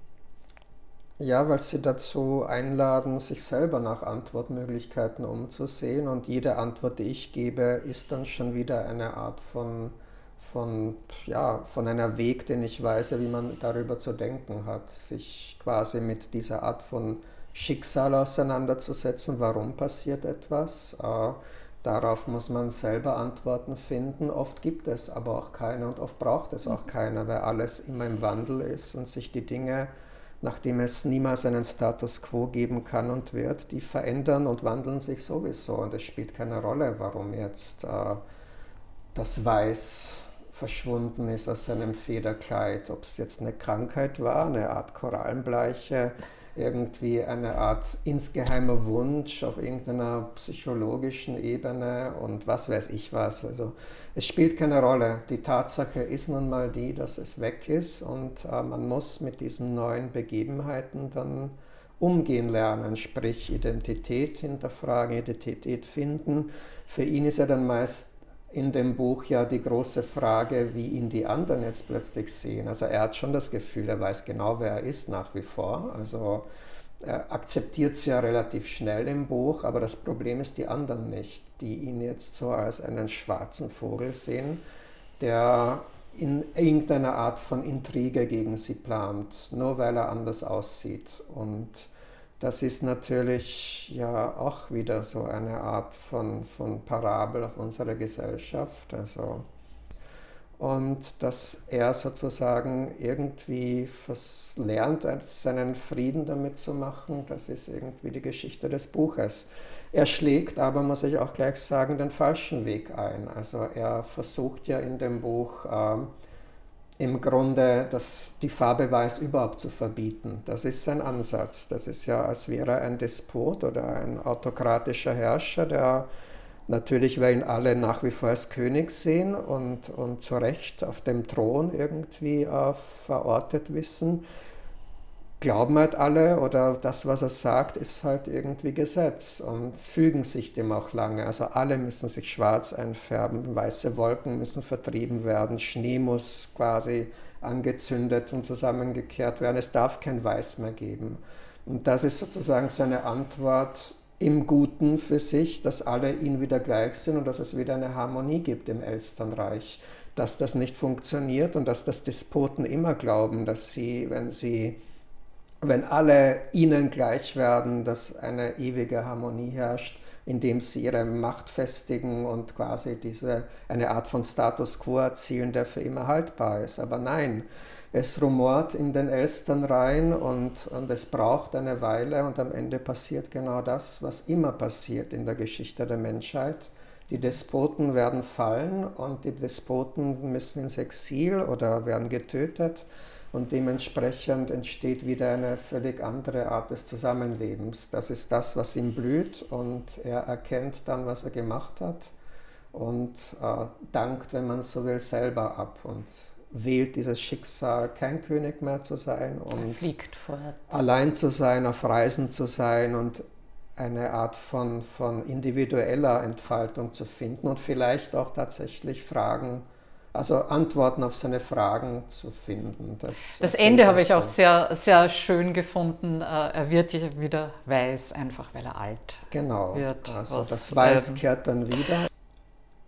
Ja, weil sie dazu einladen, sich selber nach Antwortmöglichkeiten umzusehen und jede Antwort, die ich gebe, ist dann schon wieder eine Art von, von, ja, von einer Weg, den ich weise, wie man darüber zu denken hat, sich quasi mit dieser Art von Schicksal auseinanderzusetzen, warum passiert etwas. Äh, darauf muss man selber Antworten finden. Oft gibt es aber auch keine und oft braucht es auch keiner, weil alles immer im Wandel ist und sich die Dinge nachdem es niemals einen Status quo geben kann und wird, die verändern und wandeln sich sowieso. Und es spielt keine Rolle, warum jetzt äh, das Weiß verschwunden ist aus seinem Federkleid, ob es jetzt eine Krankheit war, eine Art Korallenbleiche irgendwie eine Art insgeheimer Wunsch auf irgendeiner psychologischen Ebene und was weiß ich was. Also es spielt keine Rolle. Die Tatsache ist nun mal die, dass es weg ist und äh, man muss mit diesen neuen Begebenheiten dann umgehen lernen, sprich Identität hinterfragen, Identität finden. Für ihn ist ja dann meist in dem Buch ja die große Frage, wie ihn die anderen jetzt plötzlich sehen. Also er hat schon das Gefühl, er weiß genau, wer er ist nach wie vor. Also er akzeptiert es ja relativ schnell im Buch, aber das Problem ist die anderen nicht, die ihn jetzt so als einen schwarzen Vogel sehen, der in irgendeiner Art von Intrige gegen sie plant, nur weil er anders aussieht. Und das ist natürlich ja auch wieder so eine Art von, von Parabel auf unsere Gesellschaft. Also, und dass er sozusagen irgendwie lernt, seinen Frieden damit zu machen, das ist irgendwie die Geschichte des Buches. Er schlägt aber, muss ich auch gleich sagen, den falschen Weg ein. Also er versucht ja in dem Buch, äh, im Grunde das, die Farbe Weiß überhaupt zu verbieten. Das ist sein Ansatz. Das ist ja, als wäre er ein Despot oder ein autokratischer Herrscher, der natürlich, weil ihn alle nach wie vor als König sehen und, und zu Recht auf dem Thron irgendwie äh, verortet wissen, glauben halt alle oder das, was er sagt, ist halt irgendwie Gesetz und fügen sich dem auch lange. Also alle müssen sich schwarz einfärben, weiße Wolken müssen vertrieben werden, Schnee muss quasi angezündet und zusammengekehrt werden. Es darf kein Weiß mehr geben. Und das ist sozusagen seine Antwort im Guten für sich, dass alle ihn wieder gleich sind und dass es wieder eine Harmonie gibt im Elsternreich. Dass das nicht funktioniert und dass das Despoten immer glauben, dass sie, wenn sie wenn alle ihnen gleich werden, dass eine ewige Harmonie herrscht, indem sie ihre Macht festigen und quasi diese, eine Art von Status quo erzielen, der für immer haltbar ist. Aber nein, es rumort in den Elstern rein und, und es braucht eine Weile und am Ende passiert genau das, was immer passiert in der Geschichte der Menschheit. Die Despoten werden fallen und die Despoten müssen ins Exil oder werden getötet und dementsprechend entsteht wieder eine völlig andere Art des Zusammenlebens. Das ist das, was ihm blüht und er erkennt dann, was er gemacht hat und äh, dankt, wenn man so will, selber ab und wählt dieses Schicksal, kein König mehr zu sein und allein zu sein, auf Reisen zu sein und eine Art von, von individueller Entfaltung zu finden und vielleicht auch tatsächlich Fragen also Antworten auf seine Fragen zu finden. Das, das Ende habe ich auch sehr, sehr schön gefunden. Äh, er wird wieder weiß, einfach weil er alt genau. wird. Genau, also das Weiß kehrt dann wieder.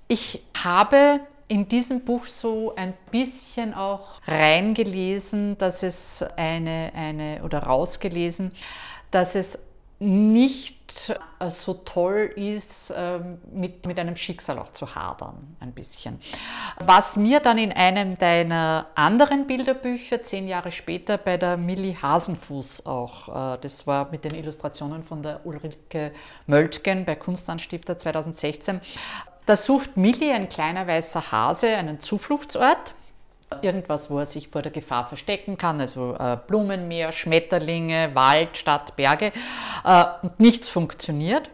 Ich habe in diesem Buch so ein bisschen auch reingelesen, dass es eine, eine oder rausgelesen, dass es nicht äh, so toll ist, ähm, mit, mit einem Schicksal auch zu hadern, ein bisschen. Was mir dann in einem deiner anderen Bilderbücher zehn Jahre später bei der Millie Hasenfuß auch, äh, das war mit den Illustrationen von der Ulrike Möltgen bei Kunstanstifter 2016, da sucht Millie, ein kleiner weißer Hase, einen Zufluchtsort Irgendwas, wo er sich vor der Gefahr verstecken kann, also äh, Blumenmeer, Schmetterlinge, Wald, Stadt, Berge. Äh, und nichts funktioniert.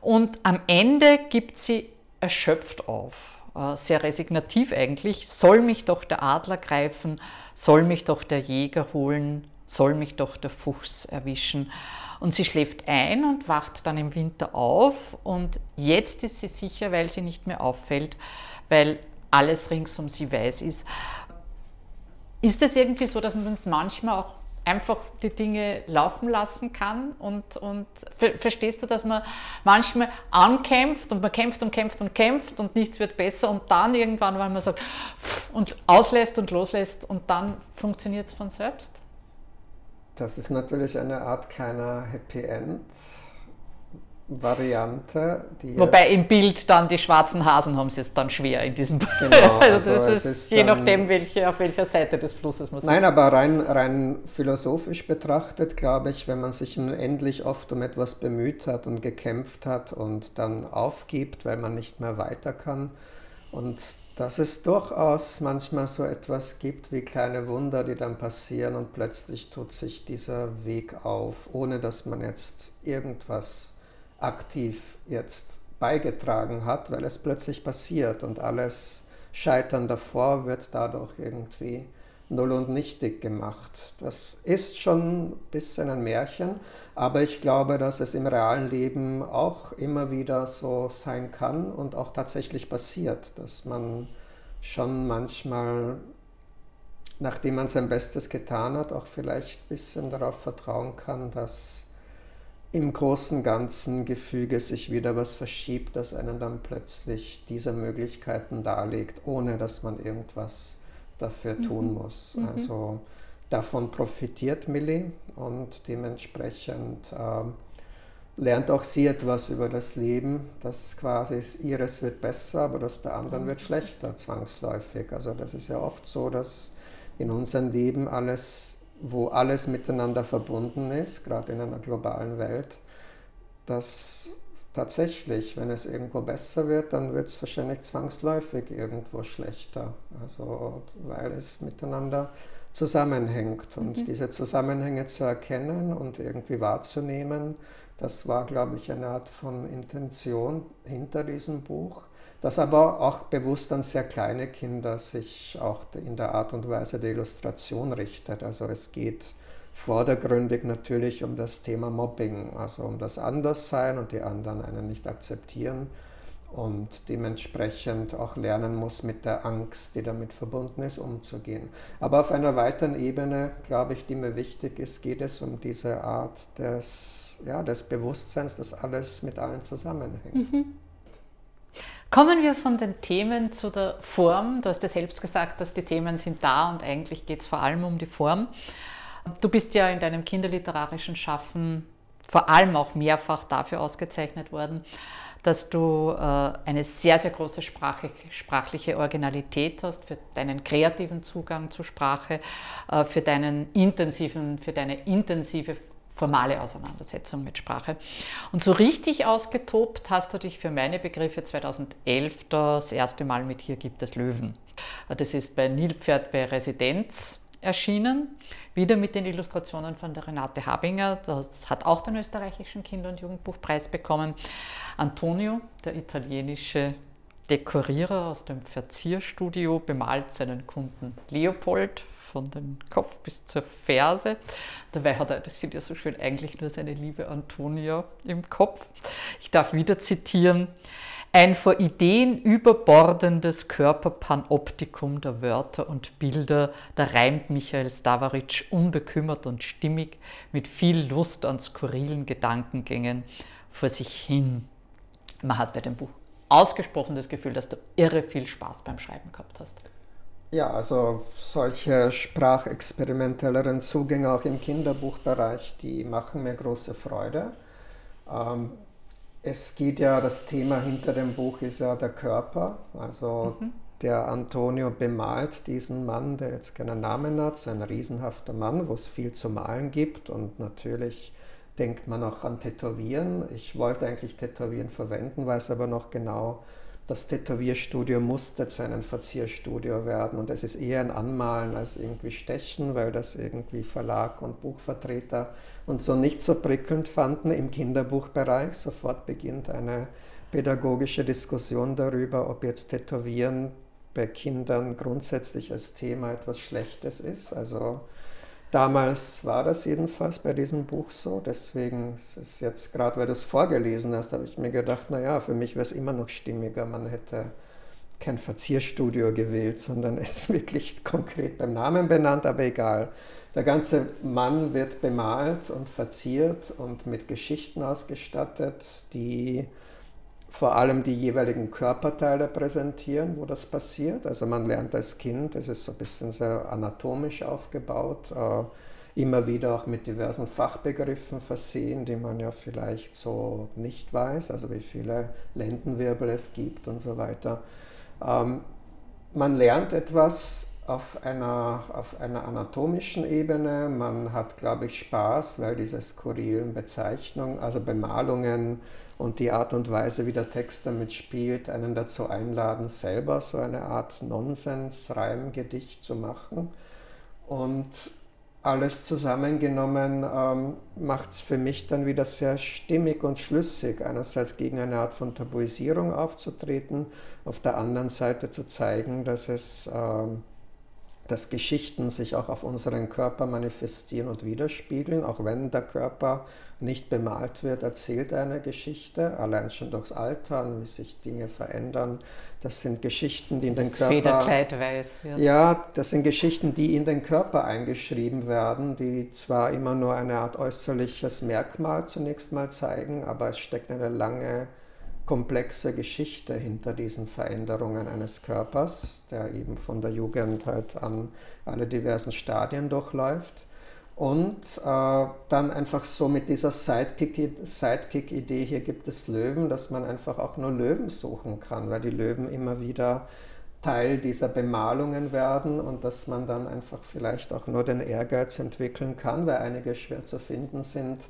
Und am Ende gibt sie erschöpft auf, äh, sehr resignativ eigentlich. Soll mich doch der Adler greifen, soll mich doch der Jäger holen, soll mich doch der Fuchs erwischen. Und sie schläft ein und wacht dann im Winter auf. Und jetzt ist sie sicher, weil sie nicht mehr auffällt, weil alles rings um sie weiß ist. Ist es irgendwie so, dass man es manchmal auch einfach die Dinge laufen lassen kann und, und verstehst du, dass man manchmal ankämpft und man kämpft und kämpft und kämpft und nichts wird besser und dann irgendwann, weil man sagt und auslässt und loslässt und dann funktioniert es von selbst? Das ist natürlich eine Art kleiner Happy End. Variante. Wobei im Bild dann die schwarzen Hasen haben es jetzt dann schwer in diesem Genau. also, also es ist, ist je nachdem, welche, auf welcher Seite des Flusses man Nein, aber rein, rein philosophisch betrachtet, glaube ich, wenn man sich endlich oft um etwas bemüht hat und gekämpft hat und dann aufgibt, weil man nicht mehr weiter kann und dass es durchaus manchmal so etwas gibt wie kleine Wunder, die dann passieren und plötzlich tut sich dieser Weg auf, ohne dass man jetzt irgendwas aktiv jetzt beigetragen hat, weil es plötzlich passiert und alles Scheitern davor wird dadurch irgendwie null und nichtig gemacht. Das ist schon ein bisschen ein Märchen, aber ich glaube, dass es im realen Leben auch immer wieder so sein kann und auch tatsächlich passiert, dass man schon manchmal, nachdem man sein Bestes getan hat, auch vielleicht ein bisschen darauf vertrauen kann, dass im großen ganzen Gefüge sich wieder was verschiebt, das einem dann plötzlich diese Möglichkeiten darlegt, ohne dass man irgendwas dafür tun mhm. muss. Mhm. Also davon profitiert Millie und dementsprechend äh, lernt auch sie etwas über das Leben, dass quasi ihres wird besser, aber das der anderen wird schlechter, zwangsläufig. Also das ist ja oft so, dass in unserem Leben alles wo alles miteinander verbunden ist, gerade in einer globalen Welt, dass tatsächlich, wenn es irgendwo besser wird, dann wird es wahrscheinlich zwangsläufig irgendwo schlechter. Also weil es miteinander zusammenhängt. Und mhm. diese Zusammenhänge zu erkennen und irgendwie wahrzunehmen, das war, glaube ich, eine Art von Intention hinter diesem Buch dass aber auch bewusst an sehr kleine Kinder sich auch in der Art und Weise der Illustration richtet. Also es geht vordergründig natürlich um das Thema Mobbing, also um das Anderssein und die anderen einen nicht akzeptieren und dementsprechend auch lernen muss, mit der Angst, die damit verbunden ist, umzugehen. Aber auf einer weiteren Ebene, glaube ich, die mir wichtig ist, geht es um diese Art des, ja, des Bewusstseins, dass alles mit allen zusammenhängt. Mhm. Kommen wir von den Themen zu der Form. Du hast ja selbst gesagt, dass die Themen sind da und eigentlich geht es vor allem um die Form. Du bist ja in deinem kinderliterarischen Schaffen vor allem auch mehrfach dafür ausgezeichnet worden, dass du äh, eine sehr, sehr große sprachliche Originalität hast, für deinen kreativen Zugang zur Sprache, äh, für, deinen intensiven, für deine intensive formale Auseinandersetzung mit Sprache. Und so richtig ausgetobt hast du dich für meine Begriffe 2011 das erste Mal mit Hier gibt es Löwen. Das ist bei Nilpferd bei Residenz erschienen, wieder mit den Illustrationen von der Renate Habinger. Das hat auch den österreichischen Kinder- und Jugendbuchpreis bekommen. Antonio, der italienische Dekorierer aus dem Verzierstudio, bemalt seinen Kunden Leopold von den Kopf bis zur Ferse. Dabei hat er, das finde ich so schön, eigentlich nur seine liebe Antonia im Kopf. Ich darf wieder zitieren. Ein vor Ideen überbordendes Körperpanoptikum der Wörter und Bilder, da reimt Michael Stavaric unbekümmert und stimmig mit viel Lust an skurrilen Gedankengängen vor sich hin. Man hat bei dem Buch ausgesprochen das Gefühl, dass du irre viel Spaß beim Schreiben gehabt hast. Ja, also solche sprachexperimentelleren Zugänge auch im Kinderbuchbereich, die machen mir große Freude. Ähm, es geht ja, das Thema hinter dem Buch ist ja der Körper. Also mhm. der Antonio bemalt diesen Mann, der jetzt keinen Namen hat, so ein riesenhafter Mann, wo es viel zu malen gibt. Und natürlich denkt man auch an Tätowieren. Ich wollte eigentlich Tätowieren verwenden, weiß aber noch genau, das Tätowierstudio musste zu einem Verzierstudio werden und es ist eher ein Anmalen als irgendwie Stechen, weil das irgendwie Verlag und Buchvertreter und so nicht so prickelnd fanden im Kinderbuchbereich. Sofort beginnt eine pädagogische Diskussion darüber, ob jetzt Tätowieren bei Kindern grundsätzlich als Thema etwas Schlechtes ist. Also Damals war das jedenfalls bei diesem Buch so. Deswegen ist es jetzt, gerade weil du es vorgelesen hast, habe ich mir gedacht, naja, für mich wäre es immer noch stimmiger. Man hätte kein Verzierstudio gewählt, sondern ist wirklich konkret beim Namen benannt, aber egal. Der ganze Mann wird bemalt und verziert und mit Geschichten ausgestattet, die vor allem die jeweiligen Körperteile präsentieren, wo das passiert. Also man lernt als Kind, es ist so ein bisschen sehr anatomisch aufgebaut, äh, immer wieder auch mit diversen Fachbegriffen versehen, die man ja vielleicht so nicht weiß, also wie viele Lendenwirbel es gibt und so weiter. Ähm, man lernt etwas auf einer, auf einer anatomischen Ebene. Man hat, glaube ich, Spaß, weil diese skurrilen Bezeichnungen, also Bemalungen und die Art und Weise, wie der Text damit spielt, einen dazu einladen, selber so eine Art Nonsens-Reimgedicht zu machen. Und alles zusammengenommen ähm, macht es für mich dann wieder sehr stimmig und schlüssig, einerseits gegen eine Art von Tabuisierung aufzutreten, auf der anderen Seite zu zeigen, dass es ähm, dass Geschichten sich auch auf unseren Körper manifestieren und widerspiegeln. Auch wenn der Körper nicht bemalt wird, erzählt er eine Geschichte, allein schon durchs Altern, wie sich Dinge verändern. Das sind Geschichten, die in den das Körper. Federkleid weiß wird. Ja, das sind Geschichten, die in den Körper eingeschrieben werden, die zwar immer nur eine Art äußerliches Merkmal zunächst mal zeigen, aber es steckt eine lange komplexe Geschichte hinter diesen Veränderungen eines Körpers, der eben von der Jugend halt an alle diversen Stadien durchläuft. Und äh, dann einfach so mit dieser Sidekick-Idee, Sidekick hier gibt es Löwen, dass man einfach auch nur Löwen suchen kann, weil die Löwen immer wieder Teil dieser Bemalungen werden und dass man dann einfach vielleicht auch nur den Ehrgeiz entwickeln kann, weil einige schwer zu finden sind,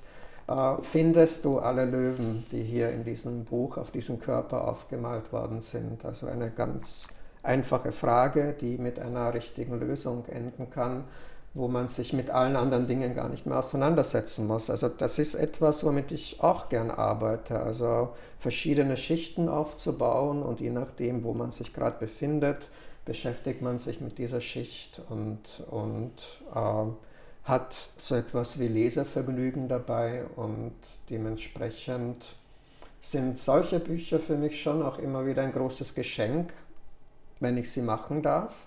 findest du alle Löwen, die hier in diesem Buch auf diesem Körper aufgemalt worden sind. Also eine ganz einfache Frage, die mit einer richtigen Lösung enden kann, wo man sich mit allen anderen Dingen gar nicht mehr auseinandersetzen muss. Also das ist etwas, womit ich auch gern arbeite. Also verschiedene Schichten aufzubauen und je nachdem, wo man sich gerade befindet, beschäftigt man sich mit dieser Schicht und, und äh, hat so etwas wie Leservergnügen dabei und dementsprechend sind solche Bücher für mich schon auch immer wieder ein großes Geschenk, wenn ich sie machen darf,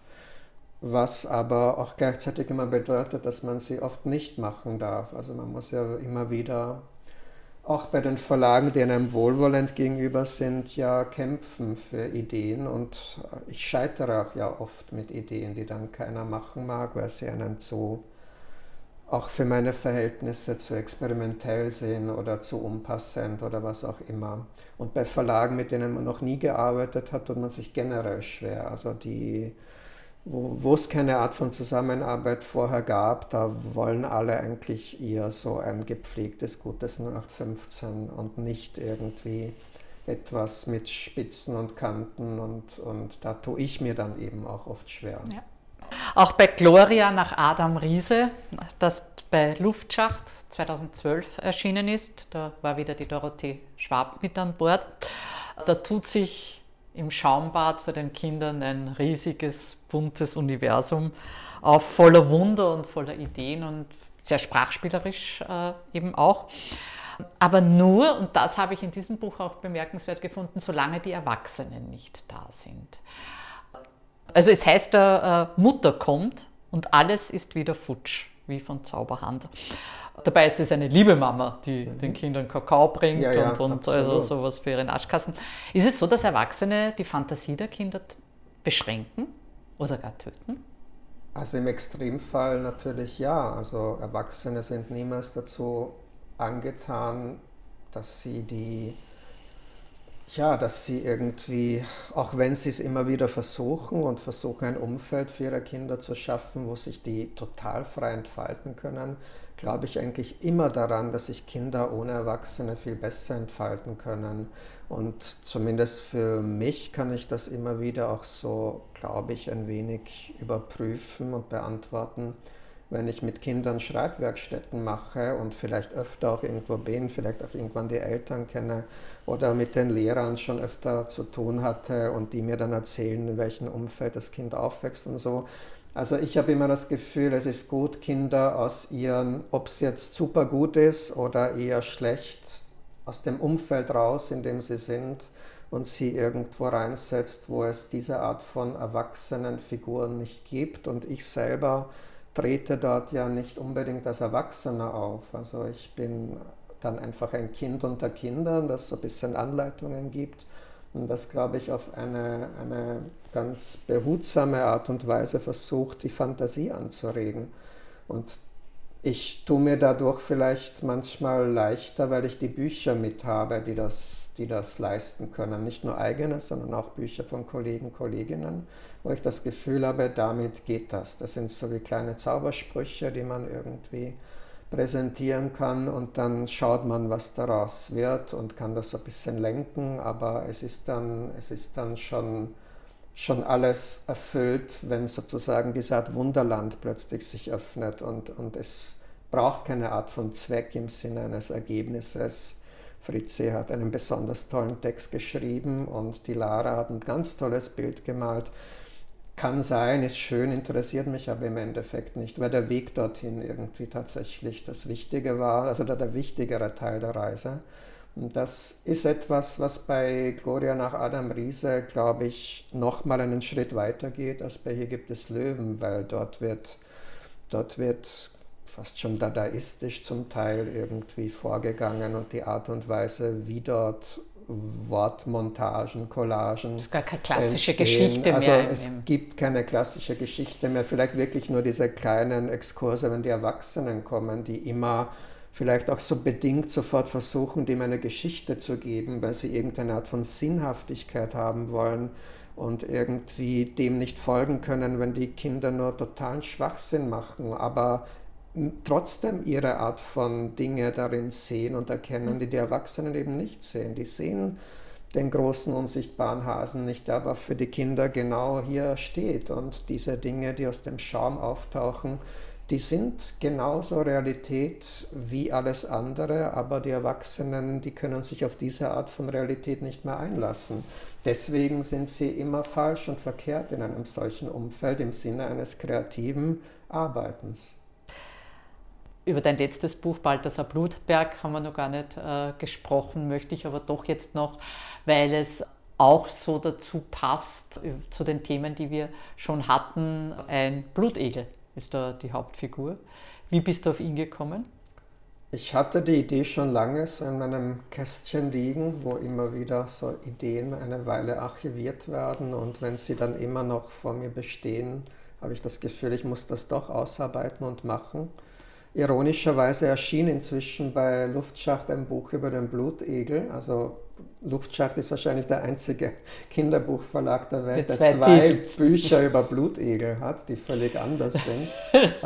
was aber auch gleichzeitig immer bedeutet, dass man sie oft nicht machen darf. Also man muss ja immer wieder, auch bei den Verlagen, die einem wohlwollend gegenüber sind, ja kämpfen für Ideen und ich scheitere auch ja oft mit Ideen, die dann keiner machen mag, weil sie einen zu auch für meine Verhältnisse zu experimentell sehen oder zu unpassend oder was auch immer. Und bei Verlagen, mit denen man noch nie gearbeitet hat, tut man sich generell schwer. Also die, wo, wo es keine Art von Zusammenarbeit vorher gab, da wollen alle eigentlich eher so ein gepflegtes, gutes 0815 und nicht irgendwie etwas mit Spitzen und Kanten und, und da tue ich mir dann eben auch oft schwer. Ja. Auch bei Gloria nach Adam Riese, das bei Luftschacht 2012 erschienen ist, da war wieder die Dorothee Schwab mit an Bord. Da tut sich im Schaumbad für den Kindern ein riesiges, buntes Universum auf, voller Wunder und voller Ideen und sehr sprachspielerisch äh, eben auch. Aber nur, und das habe ich in diesem Buch auch bemerkenswert gefunden, solange die Erwachsenen nicht da sind. Also es heißt, der äh, Mutter kommt und alles ist wieder futsch, wie von Zauberhand. Dabei ist es eine liebe Mama, die mhm. den Kindern Kakao bringt ja, ja, und, und also sowas für ihre Naschkassen. Ist es so, dass Erwachsene die Fantasie der Kinder beschränken oder gar töten? Also im Extremfall natürlich ja. Also Erwachsene sind niemals dazu angetan, dass sie die ja, dass sie irgendwie, auch wenn sie es immer wieder versuchen und versuchen, ein Umfeld für ihre Kinder zu schaffen, wo sich die total frei entfalten können, glaube ich eigentlich immer daran, dass sich Kinder ohne Erwachsene viel besser entfalten können. Und zumindest für mich kann ich das immer wieder auch so, glaube ich, ein wenig überprüfen und beantworten wenn ich mit Kindern Schreibwerkstätten mache und vielleicht öfter auch irgendwo bin, vielleicht auch irgendwann die Eltern kenne oder mit den Lehrern schon öfter zu tun hatte und die mir dann erzählen, in welchem Umfeld das Kind aufwächst und so. Also ich habe immer das Gefühl, es ist gut, Kinder aus ihren, ob es jetzt super gut ist oder eher schlecht, aus dem Umfeld raus, in dem sie sind, und sie irgendwo reinsetzt, wo es diese Art von erwachsenen Figuren nicht gibt. Und ich selber trete dort ja nicht unbedingt als Erwachsener auf. Also ich bin dann einfach ein Kind unter Kindern, das so ein bisschen Anleitungen gibt und das, glaube ich, auf eine, eine ganz behutsame Art und Weise versucht, die Fantasie anzuregen. Und ich tue mir dadurch vielleicht manchmal leichter, weil ich die Bücher mit habe, die das, die das leisten können. Nicht nur eigene, sondern auch Bücher von Kollegen, Kolleginnen, wo ich das Gefühl habe, damit geht das. Das sind so wie kleine Zaubersprüche, die man irgendwie präsentieren kann und dann schaut man, was daraus wird und kann das ein bisschen lenken, aber es ist dann, es ist dann schon, schon alles erfüllt, wenn sozusagen diese Art Wunderland plötzlich sich öffnet und, und es braucht keine Art von Zweck im Sinne eines Ergebnisses. Fritze hat einen besonders tollen Text geschrieben und die Lara hat ein ganz tolles Bild gemalt kann sein, ist schön, interessiert mich aber im Endeffekt nicht, weil der Weg dorthin irgendwie tatsächlich das Wichtige war, also der, der wichtigere Teil der Reise. Und das ist etwas, was bei Gloria nach Adam Riese, glaube ich, nochmal einen Schritt weiter geht als bei Hier gibt es Löwen, weil dort wird, dort wird fast schon dadaistisch zum Teil irgendwie vorgegangen und die Art und Weise, wie dort Wortmontagen, Collagen. Es ist gar keine klassische entstehen. Geschichte also mehr. Also es gibt keine klassische Geschichte mehr. Vielleicht wirklich nur diese kleinen Exkurse, wenn die Erwachsenen kommen, die immer vielleicht auch so bedingt sofort versuchen, dem eine Geschichte zu geben, weil sie irgendeine Art von Sinnhaftigkeit haben wollen und irgendwie dem nicht folgen können, wenn die Kinder nur totalen Schwachsinn machen. Aber trotzdem ihre Art von Dinge darin sehen und erkennen, die die Erwachsenen eben nicht sehen. Die sehen den großen unsichtbaren Hasen nicht, der aber für die Kinder genau hier steht. Und diese Dinge, die aus dem Schaum auftauchen, die sind genauso Realität wie alles andere, aber die Erwachsenen, die können sich auf diese Art von Realität nicht mehr einlassen. Deswegen sind sie immer falsch und verkehrt in einem solchen Umfeld im Sinne eines kreativen Arbeitens. Über dein letztes Buch, Balthasar Blutberg, haben wir noch gar nicht äh, gesprochen, möchte ich aber doch jetzt noch, weil es auch so dazu passt, äh, zu den Themen, die wir schon hatten. Ein Blutegel ist da die Hauptfigur. Wie bist du auf ihn gekommen? Ich hatte die Idee schon lange so in meinem Kästchen liegen, wo immer wieder so Ideen eine Weile archiviert werden und wenn sie dann immer noch vor mir bestehen, habe ich das Gefühl, ich muss das doch ausarbeiten und machen. Ironischerweise erschien inzwischen bei Luftschacht ein Buch über den Blutegel. Also Luftschacht ist wahrscheinlich der einzige Kinderbuchverlag der Welt, der zwei Bücher über Blutegel hat, die völlig anders sind.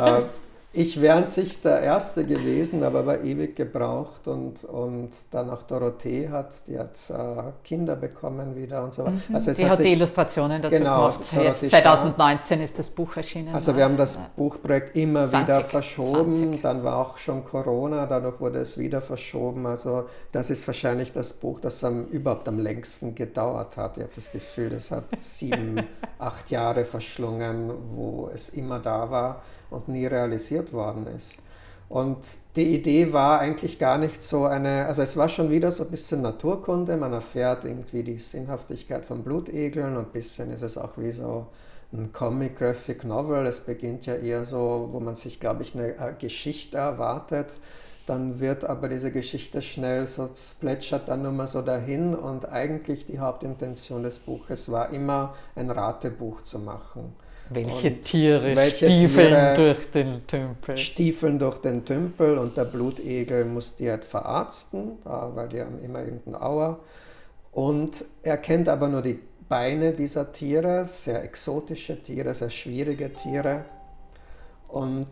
ich wäre an sich der Erste gewesen, aber war ewig gebraucht und, und dann auch Dorothee hat, die hat äh, Kinder bekommen wieder und so weiter. Mhm. Also die hat, hat die Illustrationen dazu genau, gemacht. Jetzt 2019 ist das Buch erschienen. Also wir haben das Buchprojekt immer 20, wieder verschoben, 20. dann war auch schon Corona, dadurch wurde es wieder verschoben. Also das ist wahrscheinlich das Buch, das am, überhaupt am längsten gedauert hat. Ich habe das Gefühl, das hat sieben, acht Jahre verschlungen, wo es immer da war und nie realisiert worden ist. Und die Idee war eigentlich gar nicht so eine, also es war schon wieder so ein bisschen Naturkunde, man erfährt irgendwie die Sinnhaftigkeit von Blutegeln und ein bisschen ist es auch wie so ein Comic Graphic Novel. Es beginnt ja eher so, wo man sich, glaube ich, eine Geschichte erwartet. Dann wird aber diese Geschichte schnell so plätschert dann nur mal so dahin und eigentlich die Hauptintention des Buches war immer ein Ratebuch zu machen. Welche Tiere welche stiefeln Tiere durch den Tümpel? Stiefeln durch den Tümpel und der Blutegel muss die halt verarzten, weil die haben immer irgendeinen Auer. Und er kennt aber nur die Beine dieser Tiere, sehr exotische Tiere, sehr schwierige Tiere. Und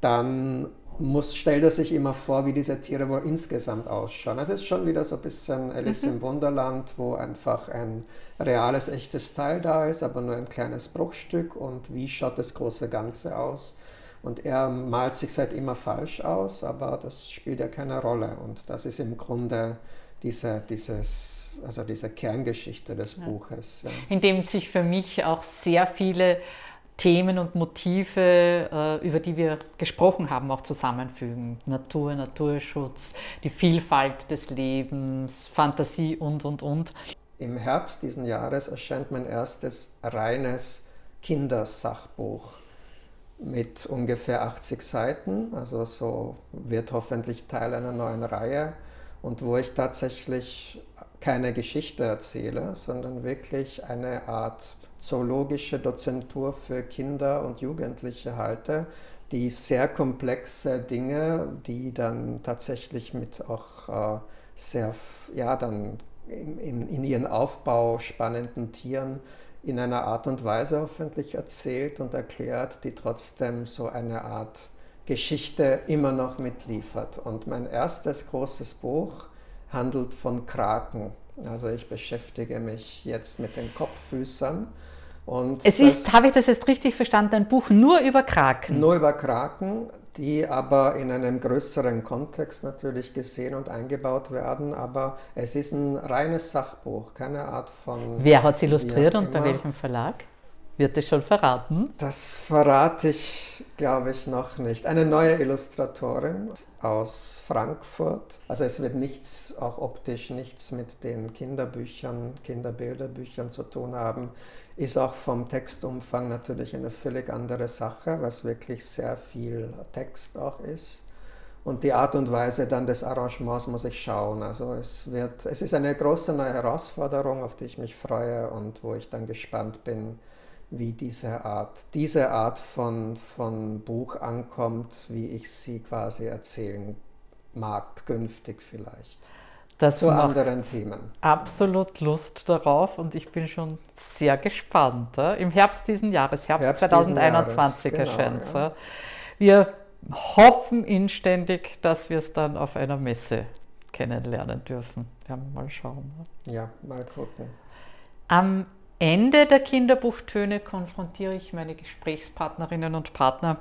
dann muss, stellt er sich immer vor, wie diese Tiere wohl insgesamt ausschauen. Also es ist schon wieder so ein bisschen Alice mhm. im Wunderland, wo einfach ein reales, echtes Teil da ist, aber nur ein kleines Bruchstück und wie schaut das große Ganze aus. Und er malt sich halt immer falsch aus, aber das spielt ja keine Rolle. Und das ist im Grunde diese, dieses, also diese Kerngeschichte des ja. Buches. Ja. In dem sich für mich auch sehr viele Themen und Motive, äh, über die wir gesprochen haben, auch zusammenfügen. Natur, Naturschutz, die Vielfalt des Lebens, Fantasie und, und, und. im Herbst diesen Jahres erscheint mein erstes reines Kindersachbuch mit ungefähr 80 Seiten, also so wird hoffentlich Teil einer neuen Reihe und wo ich tatsächlich keine Geschichte erzähle, sondern wirklich eine Art zoologische Dozentur für Kinder und Jugendliche halte, die sehr komplexe Dinge, die dann tatsächlich mit auch äh, sehr, ja, dann in, in, in ihren Aufbau spannenden Tieren in einer Art und Weise hoffentlich erzählt und erklärt, die trotzdem so eine Art Geschichte immer noch mitliefert. Und mein erstes großes Buch handelt von Kraken. Also ich beschäftige mich jetzt mit den Kopffüßern. Und es ist, habe ich das jetzt richtig verstanden, ein Buch nur über Kraken? Nur über Kraken die aber in einem größeren Kontext natürlich gesehen und eingebaut werden. Aber es ist ein reines Sachbuch, keine Art von. Wer hat es illustriert und bei welchem Verlag? Wird es schon verraten? Das verrate ich, glaube ich, noch nicht. Eine neue Illustratorin aus Frankfurt. Also es wird nichts, auch optisch nichts mit den Kinderbüchern, Kinderbilderbüchern zu tun haben. Ist auch vom Textumfang natürlich eine völlig andere Sache, was wirklich sehr viel Text auch ist. Und die Art und Weise dann des Arrangements muss ich schauen. Also es wird, es ist eine große neue Herausforderung, auf die ich mich freue und wo ich dann gespannt bin, wie diese Art, diese Art von, von Buch ankommt, wie ich sie quasi erzählen mag, künftig vielleicht. Das zu anderen Themen. Absolut Lust darauf und ich bin schon sehr gespannt. Im Herbst diesen Jahres, Herbst, Herbst 2021 Jahres, erscheint genau, ja. Wir hoffen inständig, dass wir es dann auf einer Messe kennenlernen dürfen. Ja, mal schauen. Ja, mal gucken. Am Ende der Kinderbuchtöne konfrontiere ich meine Gesprächspartnerinnen und Partner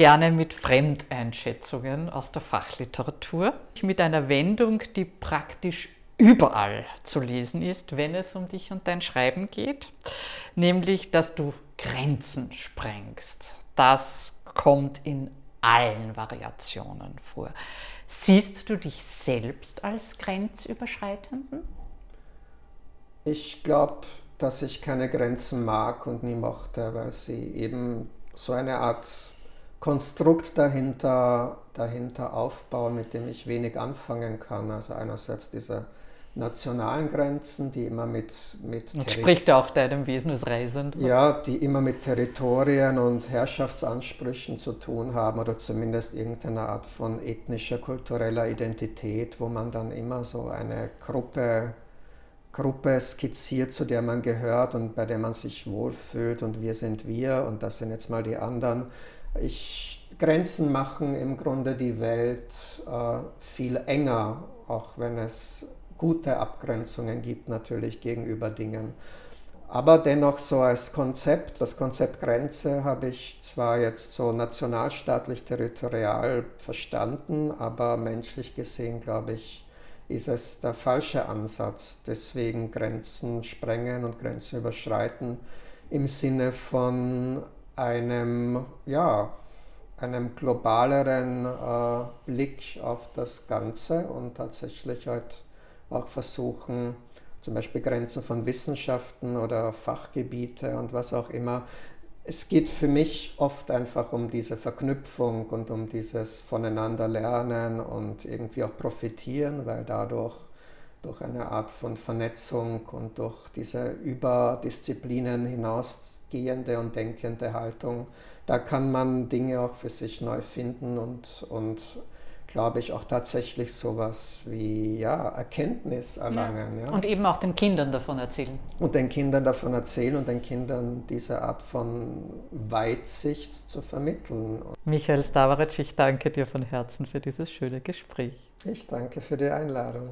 gerne mit Fremdeinschätzungen aus der Fachliteratur, mit einer Wendung, die praktisch überall zu lesen ist, wenn es um dich und dein Schreiben geht, nämlich dass du Grenzen sprengst. Das kommt in allen Variationen vor. Siehst du dich selbst als Grenzüberschreitenden? Ich glaube, dass ich keine Grenzen mag und nie mochte, weil sie eben so eine Art Konstrukt dahinter, dahinter aufbauen, mit dem ich wenig anfangen kann. Also einerseits diese nationalen Grenzen, die immer mit... mit Entspricht auch deinem Wesen als Reisend. Ja, die immer mit Territorien und Herrschaftsansprüchen zu tun haben oder zumindest irgendeine Art von ethnischer, kultureller Identität, wo man dann immer so eine Gruppe Gruppe skizziert, zu der man gehört und bei der man sich wohlfühlt und wir sind wir und das sind jetzt mal die anderen. Ich, Grenzen machen im Grunde die Welt äh, viel enger, auch wenn es gute Abgrenzungen gibt natürlich gegenüber Dingen. Aber dennoch so als Konzept, das Konzept Grenze habe ich zwar jetzt so nationalstaatlich territorial verstanden, aber menschlich gesehen glaube ich, ist es der falsche Ansatz. Deswegen Grenzen sprengen und Grenzen überschreiten im Sinne von einem, ja, einem globaleren äh, Blick auf das Ganze und tatsächlich halt auch versuchen, zum Beispiel Grenzen von Wissenschaften oder Fachgebiete und was auch immer. Es geht für mich oft einfach um diese Verknüpfung und um dieses Voneinander lernen und irgendwie auch profitieren, weil dadurch durch eine Art von Vernetzung und durch diese über Disziplinen hinausgehende und denkende Haltung, da kann man Dinge auch für sich neu finden und, und glaube ich, auch tatsächlich sowas wie ja, Erkenntnis erlangen. Ja. Ja. Und eben auch den Kindern davon erzählen. Und den Kindern davon erzählen und den Kindern diese Art von Weitsicht zu vermitteln. Michael Stavaric, ich danke dir von Herzen für dieses schöne Gespräch. Ich danke für die Einladung.